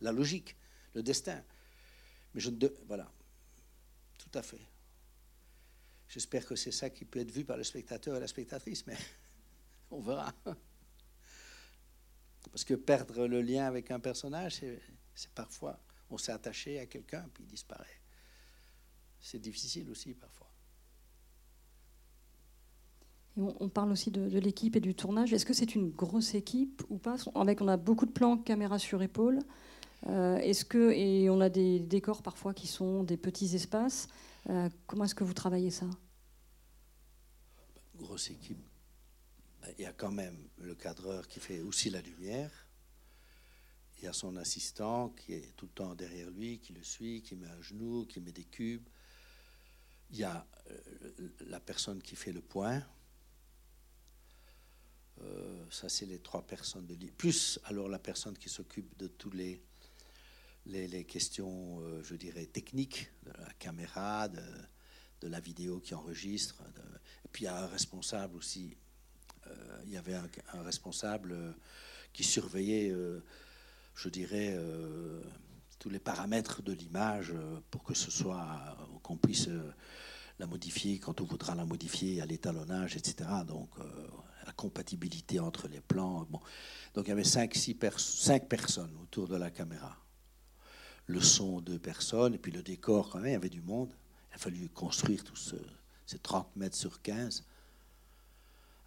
la logique, le destin. Mais je ne. Voilà. Tout à fait. J'espère que c'est ça qui peut être vu par le spectateur et la spectatrice, mais on verra. Parce que perdre le lien avec un personnage, c'est parfois, on s'est attaché à quelqu'un, puis il disparaît. C'est difficile aussi parfois. Et on, parle aussi de, de l'équipe et du tournage. Est-ce que c'est une grosse équipe ou pas? Avec, On a beaucoup de plans caméra sur épaule. Euh, est-ce que et on a des décors parfois qui sont des petits espaces. Euh, comment est-ce que vous travaillez ça? Grosse équipe. Il y a quand même le cadreur qui fait aussi la lumière. Il y a son assistant qui est tout le temps derrière lui, qui le suit, qui met un genou, qui met des cubes. Il y a euh, la personne qui fait le point. Euh, ça, c'est les trois personnes de l'île. Plus alors la personne qui s'occupe de tous les, les, les questions, euh, je dirais, techniques, de la caméra, de, de la vidéo qui enregistre. Et puis il y a un responsable aussi. Il y avait un responsable qui surveillait, je dirais, tous les paramètres de l'image pour que ce soit, qu'on puisse la modifier quand on voudra la modifier à l'étalonnage, etc. Donc la compatibilité entre les plans. Bon. Donc il y avait cinq, six pers cinq personnes autour de la caméra. Le son, deux personnes, et puis le décor, quand même, il y avait du monde. Il a fallu construire tous ce, ces 30 mètres sur 15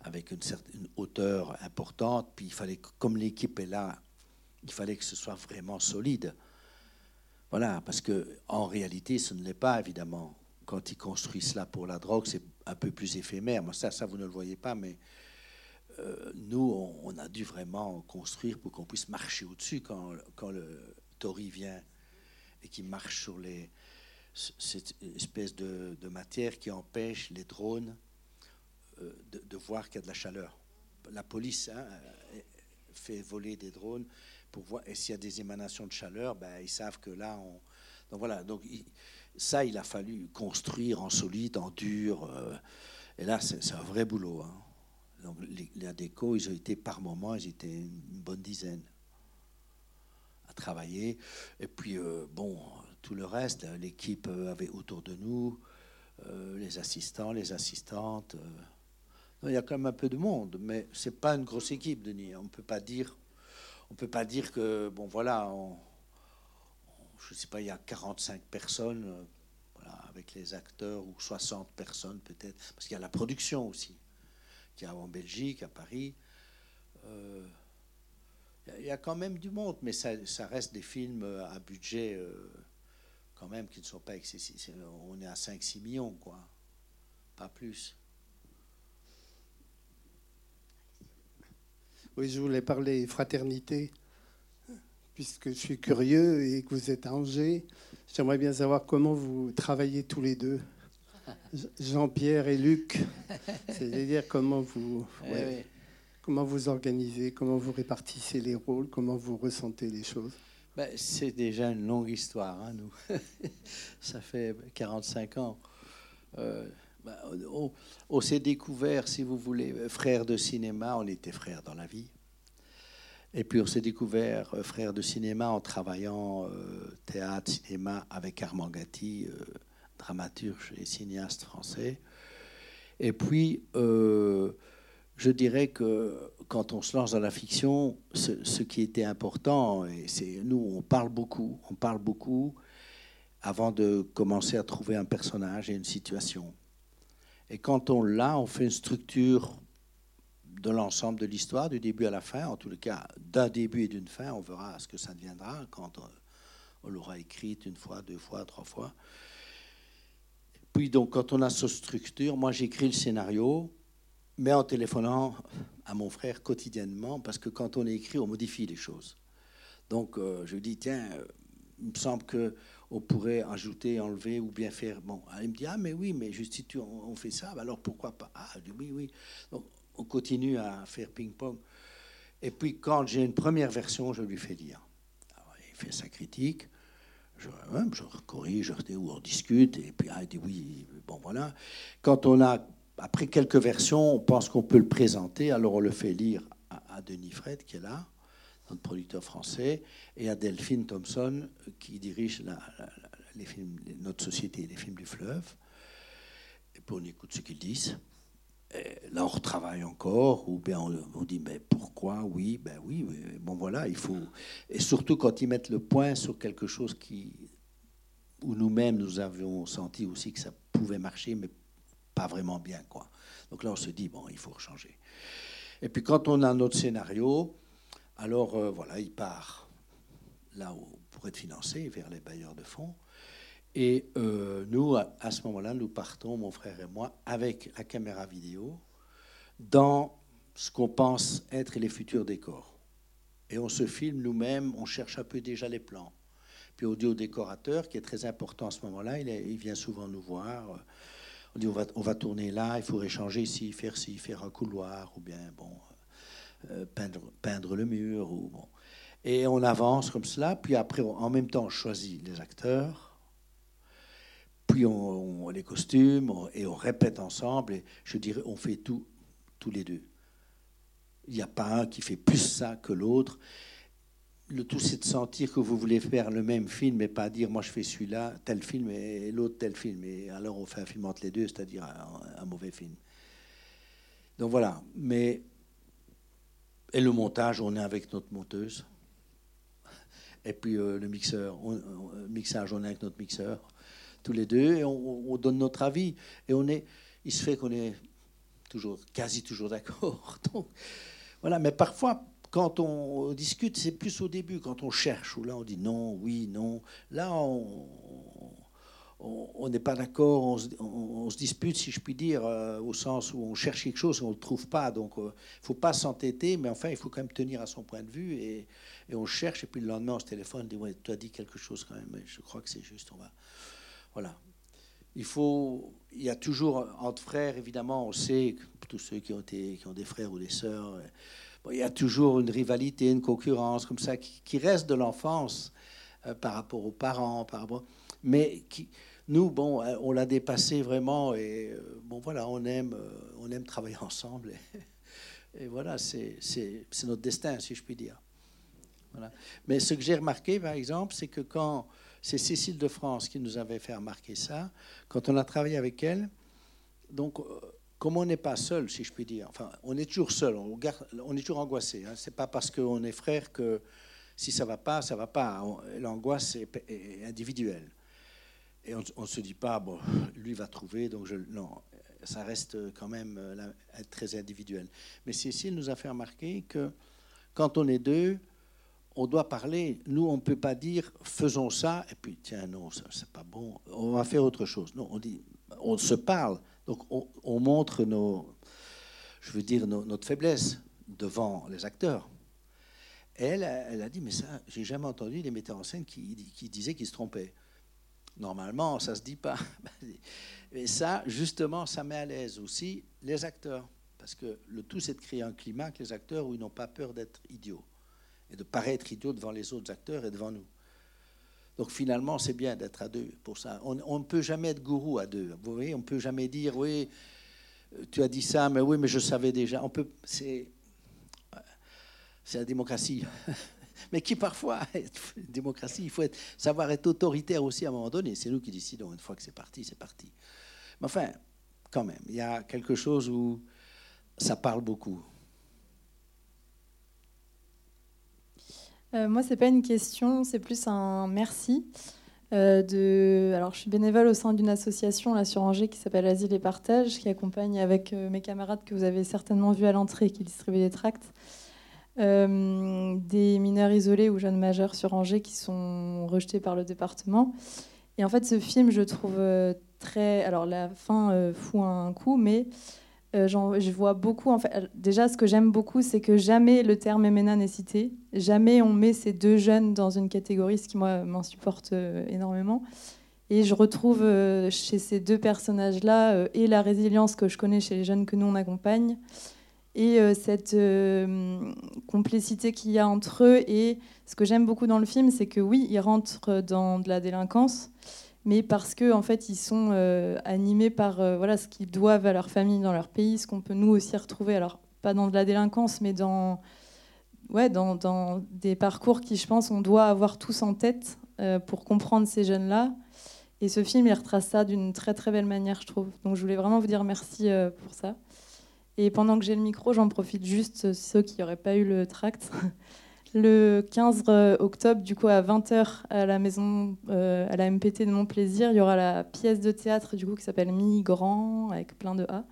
avec une certaine hauteur importante. Puis il fallait, comme l'équipe est là, il fallait que ce soit vraiment solide. Voilà, parce que en réalité, ce ne l'est pas, évidemment. Quand ils construisent cela pour la drogue, c'est un peu plus éphémère. Moi, ça, ça, vous ne le voyez pas, mais euh, nous, on, a dû vraiment construire pour qu'on puisse marcher au-dessus quand, le Tori vient et qui marche sur les, cette espèce de, matière qui empêche les drones euh, de, de voir qu'il y a de la chaleur. La police hein, euh, fait voler des drones et s'il y a des émanations de chaleur, ben, ils savent que là, on. Donc voilà, donc ça, il a fallu construire en solide, en dur. euh, et là, c'est un vrai boulot. hein. Donc les, la déco, ils ont été par moment, ils étaient une bonne dizaine à travailler. Et puis, euh, bon, tout le reste, euh, l'équipe avait autour de nous, les assistants, les assistantes. Il y a quand même un peu de monde, mais c'est pas une grosse équipe, Denis. On peut pas dire, on peut pas dire que, bon, voilà, on- je sais pas, il y a 45 personnes, euh, avec les acteurs, ou 60 personnes peut-être, parce qu'il y a la production aussi, qu'il y a en Belgique, à Paris. Euh, il y a- quand même du monde, mais ça, reste des films euh, à budget quand même qui ne sont pas excessifs. On est à 5-6 millions, quoi. Pas plus. Oui, je voulais parler fraternité, puisque je suis curieux et que vous êtes à Angers. J'aimerais bien savoir comment vous travaillez tous les deux, Jean- Jean-Pierre et Luc. C'est-à-dire comment vous, Eh oui. comment vous organisez, comment vous répartissez les rôles, comment vous ressentez les choses? Ben, c'est déjà une longue histoire, hein, nous. Ça fait 45 ans. Euh, on on s'est découvert, si vous voulez, euh, frères de cinéma, on était frères dans la vie. Et puis on s'est découvert euh, frères de cinéma en travaillant euh, théâtre, cinéma avec Armand Gatti, dramaturge et cinéaste français. Et puis, je dirais que quand on se lance dans la fiction, ce, ce qui était important, et c'est nous, on parle beaucoup, on parle beaucoup avant de commencer à trouver un personnage et une situation. Et quand on l'a, on fait une structure de l'ensemble de l'histoire, du début à la fin, en tout cas d'un début et d'une fin, on verra ce que ça deviendra quand on, on l'aura écrite une fois, deux fois, trois fois. Puis donc quand on a cette structure, moi j'écris le scénario, mais en téléphonant à mon frère quotidiennement, parce que quand on écrit, on modifie les choses. Donc euh, je lui dis, tiens, euh, il me semble que on pourrait ajouter, enlever ou bien faire. Bon, il me dit, ah mais oui, mais tu, on, on fait ça, bah alors pourquoi pas? Ah, je dis, oui, oui. Donc on continue à faire ping-pong. Et puis quand j'ai une première version, je lui fais lire. Alors, il fait sa critique. Je, hein, je corrige, je, ou on discute, et puis ah, il dit oui, bon voilà. Quand on a, après quelques versions, on pense qu'on peut le présenter, alors on le fait lire à Denis Fred, qui est là, notre producteur français, et à Delphine Thompson, qui dirige notre société, les films du fleuve. Et puis on écoute ce qu'ils disent. Et là, on retravaille encore, ou bien on, dit, mais pourquoi? Oui, ben oui, oui, bon voilà, il faut. Et surtout quand ils mettent le point sur quelque chose qui, où nous-mêmes nous avions senti aussi que ça pouvait marcher, mais pas vraiment bien, quoi. Donc là, on se dit, bon, il faut changer. Et puis quand on a notre scénario, alors euh, voilà, il part là où pour être financé vers les bailleurs de fonds. Et euh, nous, à, ce moment-là, nous partons, mon frère et moi, avec la caméra vidéo, dans ce qu'on pense être les futurs décors. Et on se filme nous-mêmes, on cherche un peu déjà les plans. Puis audio décorateur, qui est très important à ce moment-là, il, il vient souvent nous voir. On dit on va, on va tourner là, il faut échanger ici, faire ci, faire un couloir, ou bien bon, euh, peindre, peindre le mur. Ou, bon. Et on avance comme cela, puis après, en même temps, on choisit les acteurs, puis on, les costumes, et on répète ensemble, et je dirais, on fait tout, tous les deux. Il n'y a pas un qui fait plus ça que l'autre. Le tout, c'est de sentir que vous voulez faire le même film et pas dire moi je fais celui-là, tel film et l'autre tel film. Et alors on fait un film entre les deux, c'est-à-dire un, un mauvais film. Donc voilà. Mais et le montage, on est avec notre monteuse. Et puis euh, le mixeur, on, mixage, on est avec notre mixeur, tous les deux, et on, on donne notre avis. Et on est, il se fait qu'on est toujours, quasi toujours d'accord. Donc voilà. Mais parfois, quand on discute, c'est plus au début, quand on cherche, où là on dit non, oui, non. Là, on, on n'est pas d'accord, on, se dispute, si je puis dire, au sens où on cherche quelque chose et on ne le trouve pas. Donc, il ne faut pas s'entêter, mais enfin, il faut quand même tenir à son point de vue. Et, on cherche, et puis le lendemain, on se téléphone, on dit Ouais, tu as dit quelque chose quand même, je crois que c'est juste. On va. Voilà. Il faut. Il y a toujours, entre frères, évidemment, on sait, tous ceux qui ont, des frères ou des sœurs, il y a toujours une rivalité, une concurrence comme ça qui, reste de l'enfance euh, par rapport aux parents, par rapport, mais qui, nous, bon, euh, on l'a dépassé vraiment et euh, bon voilà, on aime, on aime travailler ensemble et, voilà, c'est notre destin, si je puis dire. Mais ce que j'ai remarqué, par exemple, c'est que quand c'est Cécile de France qui nous avait fait remarquer ça, quand on a travaillé avec elle, donc comme on n'est pas seul, si je puis dire, enfin, on est toujours seul, on, on est toujours angoissé. Hein. C'est pas parce qu'on est frère que si ça va pas, ça va pas. L'angoisse est, individuelle. Et on ne se dit pas, lui va trouver, donc je. Non, ça reste quand même euh, très individuel. Mais Cécile nous a fait remarquer que quand on est deux, on doit parler. Nous, on ne peut pas dire faisons ça, et puis tiens, non, ça, c'est pas bon, on va faire autre chose. Non, on dit, on se parle donc on, montre nos, je veux dire, notre faiblesse devant les acteurs. elle, elle a dit, mais ça, j'ai jamais entendu les metteurs en scène qui, disaient qu'ils se trompaient. Normalement, ça se dit pas. Et ça, justement, ça met à l'aise aussi les acteurs. Parce que le tout, c'est de créer un climat avec les acteurs où ils n'ont pas peur d'être idiots. Et de paraître idiots devant les autres acteurs et devant nous. Donc finalement, c'est bien d'être à deux pour ça. On ne peut jamais être gourou à deux. Vous voyez, on ne peut jamais dire, oui, tu as dit ça, mais oui, mais je savais déjà. On peut, c'est, c'est la démocratie. mais qui parfois, démocratie, il faut savoir être autoritaire aussi à un moment donné. C'est nous qui décidons. Une fois que c'est parti, c'est parti. Mais enfin, quand même, il y a quelque chose où ça parle beaucoup. Euh, moi, c'est pas une question, c'est plus un merci. Euh, de... Alors, je suis bénévole au sein d'une association là, sur Angers qui s'appelle Asile et Partage, qui accompagne avec euh, mes camarades que vous avez certainement vus à l'entrée, qui distribuent des tracts, des mineurs isolés ou jeunes majeurs sur Angers qui sont rejetés par le département. Et en fait, ce film, je trouve très. Alors, la fin fout un coup, mais euh, je vois beaucoup. En fait, déjà, ce que j'aime beaucoup, c'est que jamais le terme MNA n'est cité. Jamais on met ces deux jeunes dans une catégorie, ce qui, moi, m'insupporte euh, énormément. Et je retrouve euh, chez ces deux personnages-là et la résilience que je connais chez les jeunes que nous, on accompagne, et cette complicité qu'il y a entre eux. Et ce que j'aime beaucoup dans le film, c'est que oui, ils rentrent dans de la délinquance, mais parce que en fait ils sont euh, animés par euh, voilà ce qu'ils doivent à leur famille dans leur pays, ce qu'on peut nous aussi retrouver. Alors pas dans de la délinquance, mais dans ouais dans, dans des parcours qui je pense on doit avoir tous en tête euh, pour comprendre ces jeunes là. Et ce film il retrace ça d'une très très belle manière je trouve. Donc je voulais vraiment vous dire merci pour ça. Et pendant que j'ai le micro, j'en profite juste ceux qui n'auraient pas eu le tract. Le 15 euh, octobre, du coup, à 20h, à la maison, euh, à la MPT de Montplaisir, il y aura la pièce de théâtre du coup, qui s'appelle Migrant, avec plein de A.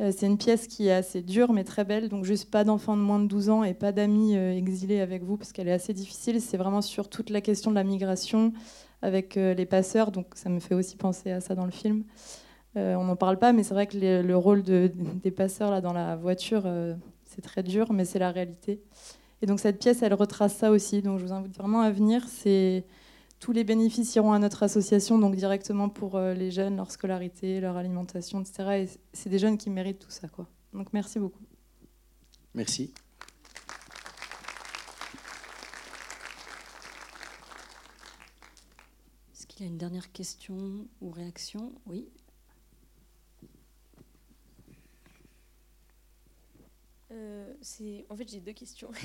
Euh, c'est une pièce qui est assez dure, mais très belle. Donc, juste pas d'enfants de moins de 12 ans et pas d'amis exilés avec vous, parce qu'elle est assez difficile. C'est vraiment sur toute la question de la migration avec les passeurs. Donc, ça me fait aussi penser à ça dans le film. On n'en parle pas, mais c'est vrai que le rôle des passeurs là, dans la voiture, c'est très dur, mais c'est la réalité. Et donc cette pièce, elle retrace ça aussi. Donc je vous invite vraiment à venir. C'est tous les bénéfices iront à notre association, donc directement pour euh, les jeunes, leur scolarité, leur alimentation, etc. Et c'est des jeunes qui méritent tout ça, quoi. Donc merci beaucoup. Merci. Est-ce qu'il y a une dernière question ou réaction? Oui. Euh, en fait, j'ai deux questions.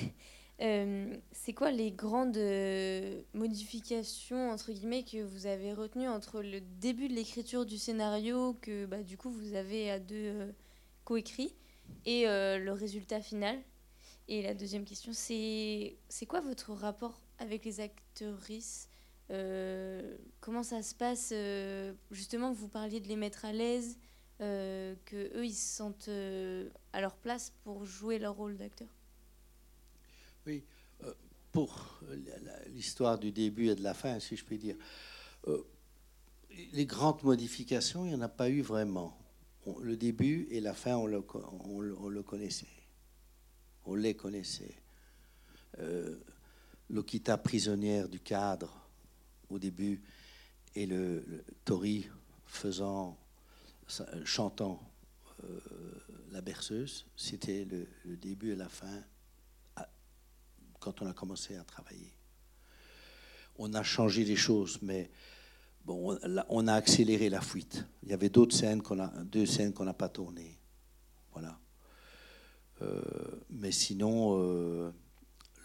Euh, c'est quoi les grandes euh, modifications entre guillemets que vous avez retenues entre le début de l'écriture du scénario que bah, du coup vous avez à deux coécrit et le résultat final? Et la deuxième question, c'est c'est quoi votre rapport avec les actrices? Comment ça se passe Justement, vous parliez de les mettre à l'aise euh, que eux ils se sentent euh, à leur place pour jouer leur rôle d'acteur. Oui, euh, pour l'histoire du début et de la fin, si je puis dire. les grandes modifications, il n'y en a pas eu vraiment. Le début et la fin, on le, co- on le- on le connaissait. On les connaissait. Euh, Lokita prisonnière du cadre au début et le, Tori faisant, chantant euh, la berceuse, c'était le, début et la fin quand on a commencé à travailler. On a changé les choses, mais bon, on, a accéléré la fuite. Il y avait d'autres scènes qu'on a, deux scènes qu'on n'a pas tournées. Voilà. Euh, mais sinon, euh,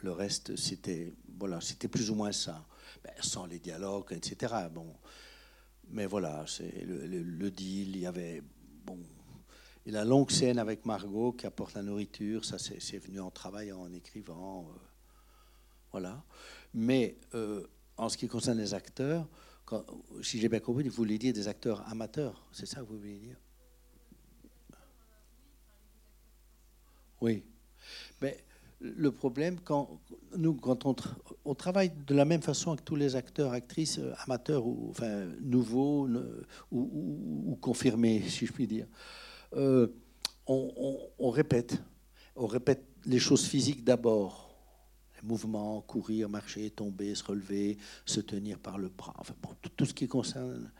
le reste, c'était voilà, c'était plus ou moins ça. Ben, sans les dialogues, etc. Bon, mais voilà, c'est le, le- deal. Il y avait bon, et la longue scène avec Margot qui apporte la nourriture. Ça, c'est venu en travaillant, en écrivant. euh, voilà. Mais euh, en ce qui concerne les acteurs, si j'ai bien compris, vous voulez dire des acteurs amateurs, c'est ça que vous voulez dire? Oui. Mais le problème, quand nous, quand on, tra- on travaille de la même façon que tous les acteurs, actrices euh, amateurs ou enfin nouveaux ou, confirmés, si je puis dire, euh, on, répète, on répète les choses physiques d'abord, les mouvements, courir, marcher, tomber, se relever, se tenir par le bras, enfin bon, tout, tout ce qui concerne.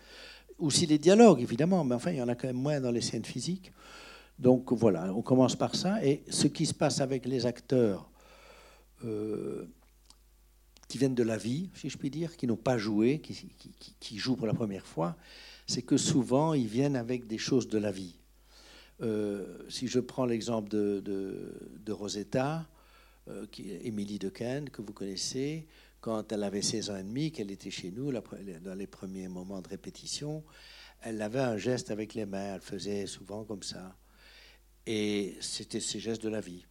Aussi les dialogues évidemment, mais enfin il y en a quand même moins dans les scènes physiques. Donc voilà, on commence par ça. Et ce qui se passe avec les acteurs euh, qui viennent de la vie, si je puis dire, qui n'ont pas joué, qui, jouent pour la première fois, c'est que souvent ils viennent avec des choses de la vie. Euh, si je prends l'exemple de, Rosetta, euh, Émilie que vous connaissez, quand elle avait 16 ans et demi, qu'elle était chez nous, dans les premiers moments de répétition, elle avait un geste avec les mains, elle faisait souvent comme ça. Et c'était ces gestes de la vie.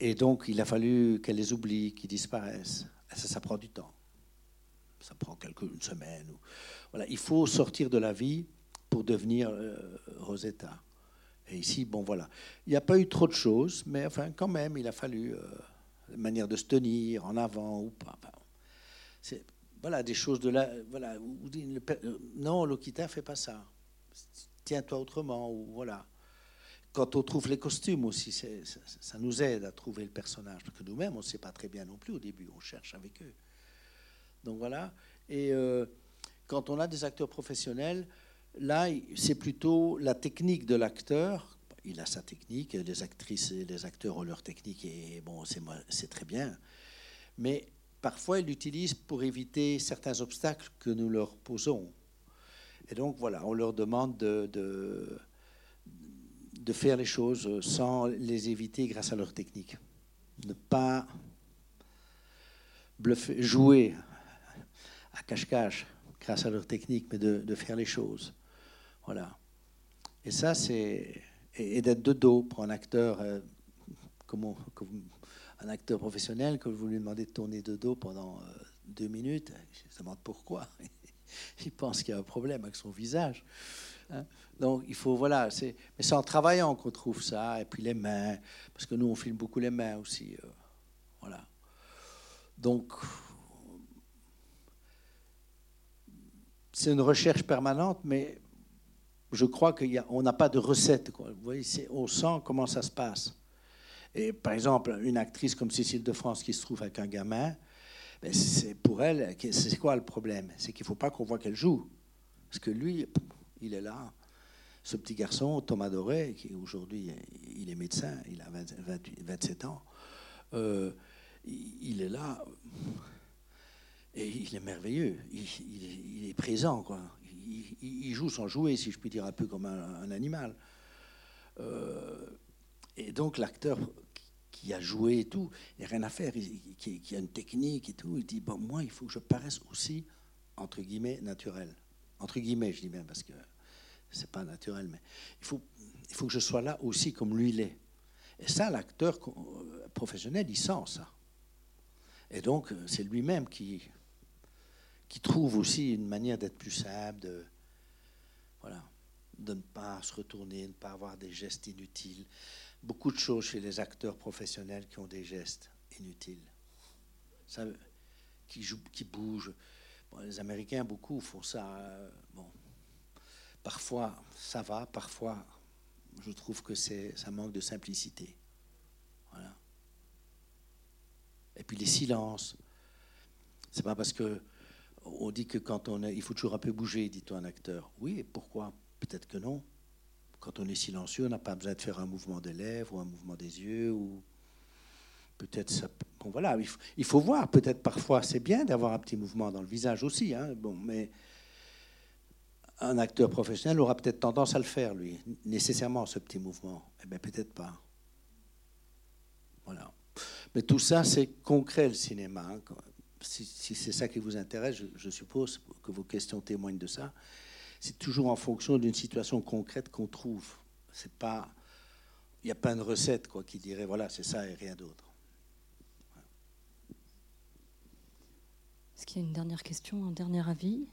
Et donc, il a fallu qu'elle les oublie, qu'ils disparaissent. Ça, prend du temps. Ça prend quelques, une semaine. Voilà. Il faut sortir de la vie pour devenir euh, Rosetta. Et ici, bon, voilà. Il n'y a pas eu trop de choses, mais enfin, quand même, il a fallu euh, une manière de se tenir, en avant ou pas. Voilà, des choses de là. Voilà, euh, non, Lokita fait pas ça. Tiens-toi autrement, ou voilà. Quand on trouve les costumes aussi, ça, nous aide à trouver le personnage, parce que nous-mêmes, on ne sait pas très bien non plus au début, on cherche avec eux. Donc voilà. Et euh, quand on a des acteurs professionnels, là, c'est plutôt la technique de l'acteur. Il a sa technique, les actrices et les acteurs ont leur technique, et bon, c'est très bien. Mais parfois, ils l'utilisent pour éviter certains obstacles que nous leur posons. Et donc, voilà, on leur demande de, de, de faire les choses sans les éviter grâce à leur technique. Ne pas bluffer, jouer à cache-cache grâce à leur technique, mais de, faire les choses. Voilà. Et ça, c'est. Et, d'être de dos pour un acteur, euh, comment, comme un acteur professionnel, que vous lui demandez de tourner de dos pendant euh, deux minutes, je me demande pourquoi. Il pense qu'il y a un problème avec son visage. hein. Donc il faut, voilà, c'est, mais c'est en travaillant qu'on trouve ça, et puis les mains, parce que nous on filme beaucoup les mains aussi, euh, voilà. Donc c'est une recherche permanente, mais je crois qu'on n'a pas de recette. Vous voyez, on sent comment ça se passe. Et par exemple, une actrice comme Cécile de France qui se trouve avec un gamin, ben, c'est pour elle, c'est quoi le problème? C'est qu'il ne faut pas qu'on voit qu'elle joue. Parce que lui, il est là. Ce petit garçon, Thomas Doré, qui aujourd'hui il est médecin, il a 20 28 27 ans, euh, il est là. Et il est merveilleux. Il, est, présent, quoi. Il, joue sans jouer, si je puis dire, un peu comme un, animal. Euh, et donc l'acteur qui a joué et tout, il n'y a rien à faire, qui a une technique et tout, il dit bon, moi, il faut que je paraisse aussi entre guillemets naturel. Entre guillemets, je dis bien parce que c'est pas naturel, mais il faut, il faut que je sois là aussi comme lui l'est. Et ça, l'acteur euh, professionnel, il sent ça. Et donc, euh, c'est lui-même qui, qui trouve aussi une manière d'être plus simple, de, voilà, de ne pas se retourner, de ne pas avoir des gestes inutiles. Beaucoup de choses chez les acteurs professionnels qui ont des gestes inutiles, qui, jouent, qui bougent. Les Américains, beaucoup font ça. euh, bon, parfois, ça va, parfois, je trouve que ça manque de simplicité. Et puis les silences. C'est pas parce que on dit que quand on est, il faut toujours un peu bouger, dit-on un acteur. Oui, pourquoi? Peut-être que non. Quand on est silencieux, on n'a pas besoin de faire un mouvement des lèvres ou un mouvement des yeux ou peut-être. Bon voilà, il faut, il faut voir. Peut-être parfois c'est bien d'avoir un petit mouvement dans le visage aussi. Hein, bon, mais un acteur professionnel aura peut-être tendance à le faire lui, nécessairement ce petit mouvement. Eh bien peut-être pas. Voilà. Mais tout ça c'est concret le cinéma. hein. Si, c'est ça qui vous intéresse, je, suppose que vos questions témoignent de ça c'est toujours en fonction d'une situation concrète qu'on trouve. C'est pas, il y a plein de recettes quoi qui diraient voilà c'est ça et rien d'autre. Est-ce qu'il y a une dernière question, un dernier avis?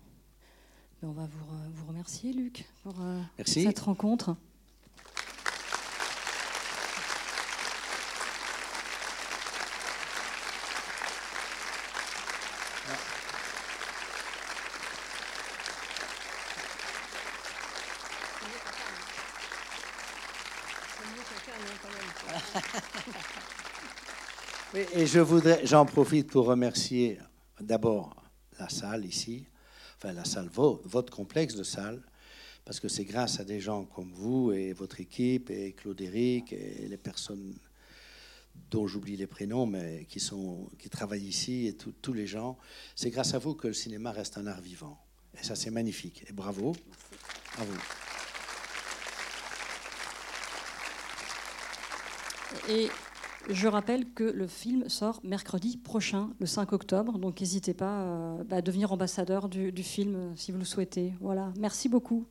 On va vous, vous remercier, Luc, pour euh, Merci. cette rencontre. Oui, Et je voudrais, j'en profite pour remercier d'abord la salle ici, enfin la salle, vo- votre complexe de salle, parce que c'est grâce à des gens comme vous et votre équipe et Claude Éric et les personnes dont j'oublie les prénoms, mais qui, sont, qui travaillent ici et tous les gens. C'est grâce à vous que le cinéma reste un art vivant. Et ça, c'est magnifique. Et bravo. À vous. Et je rappelle que le film sort mercredi prochain, le 5 octobre. Donc n'hésitez pas euh, bah, à devenir ambassadeur du, du film euh, si vous le souhaitez. Voilà. Merci beaucoup.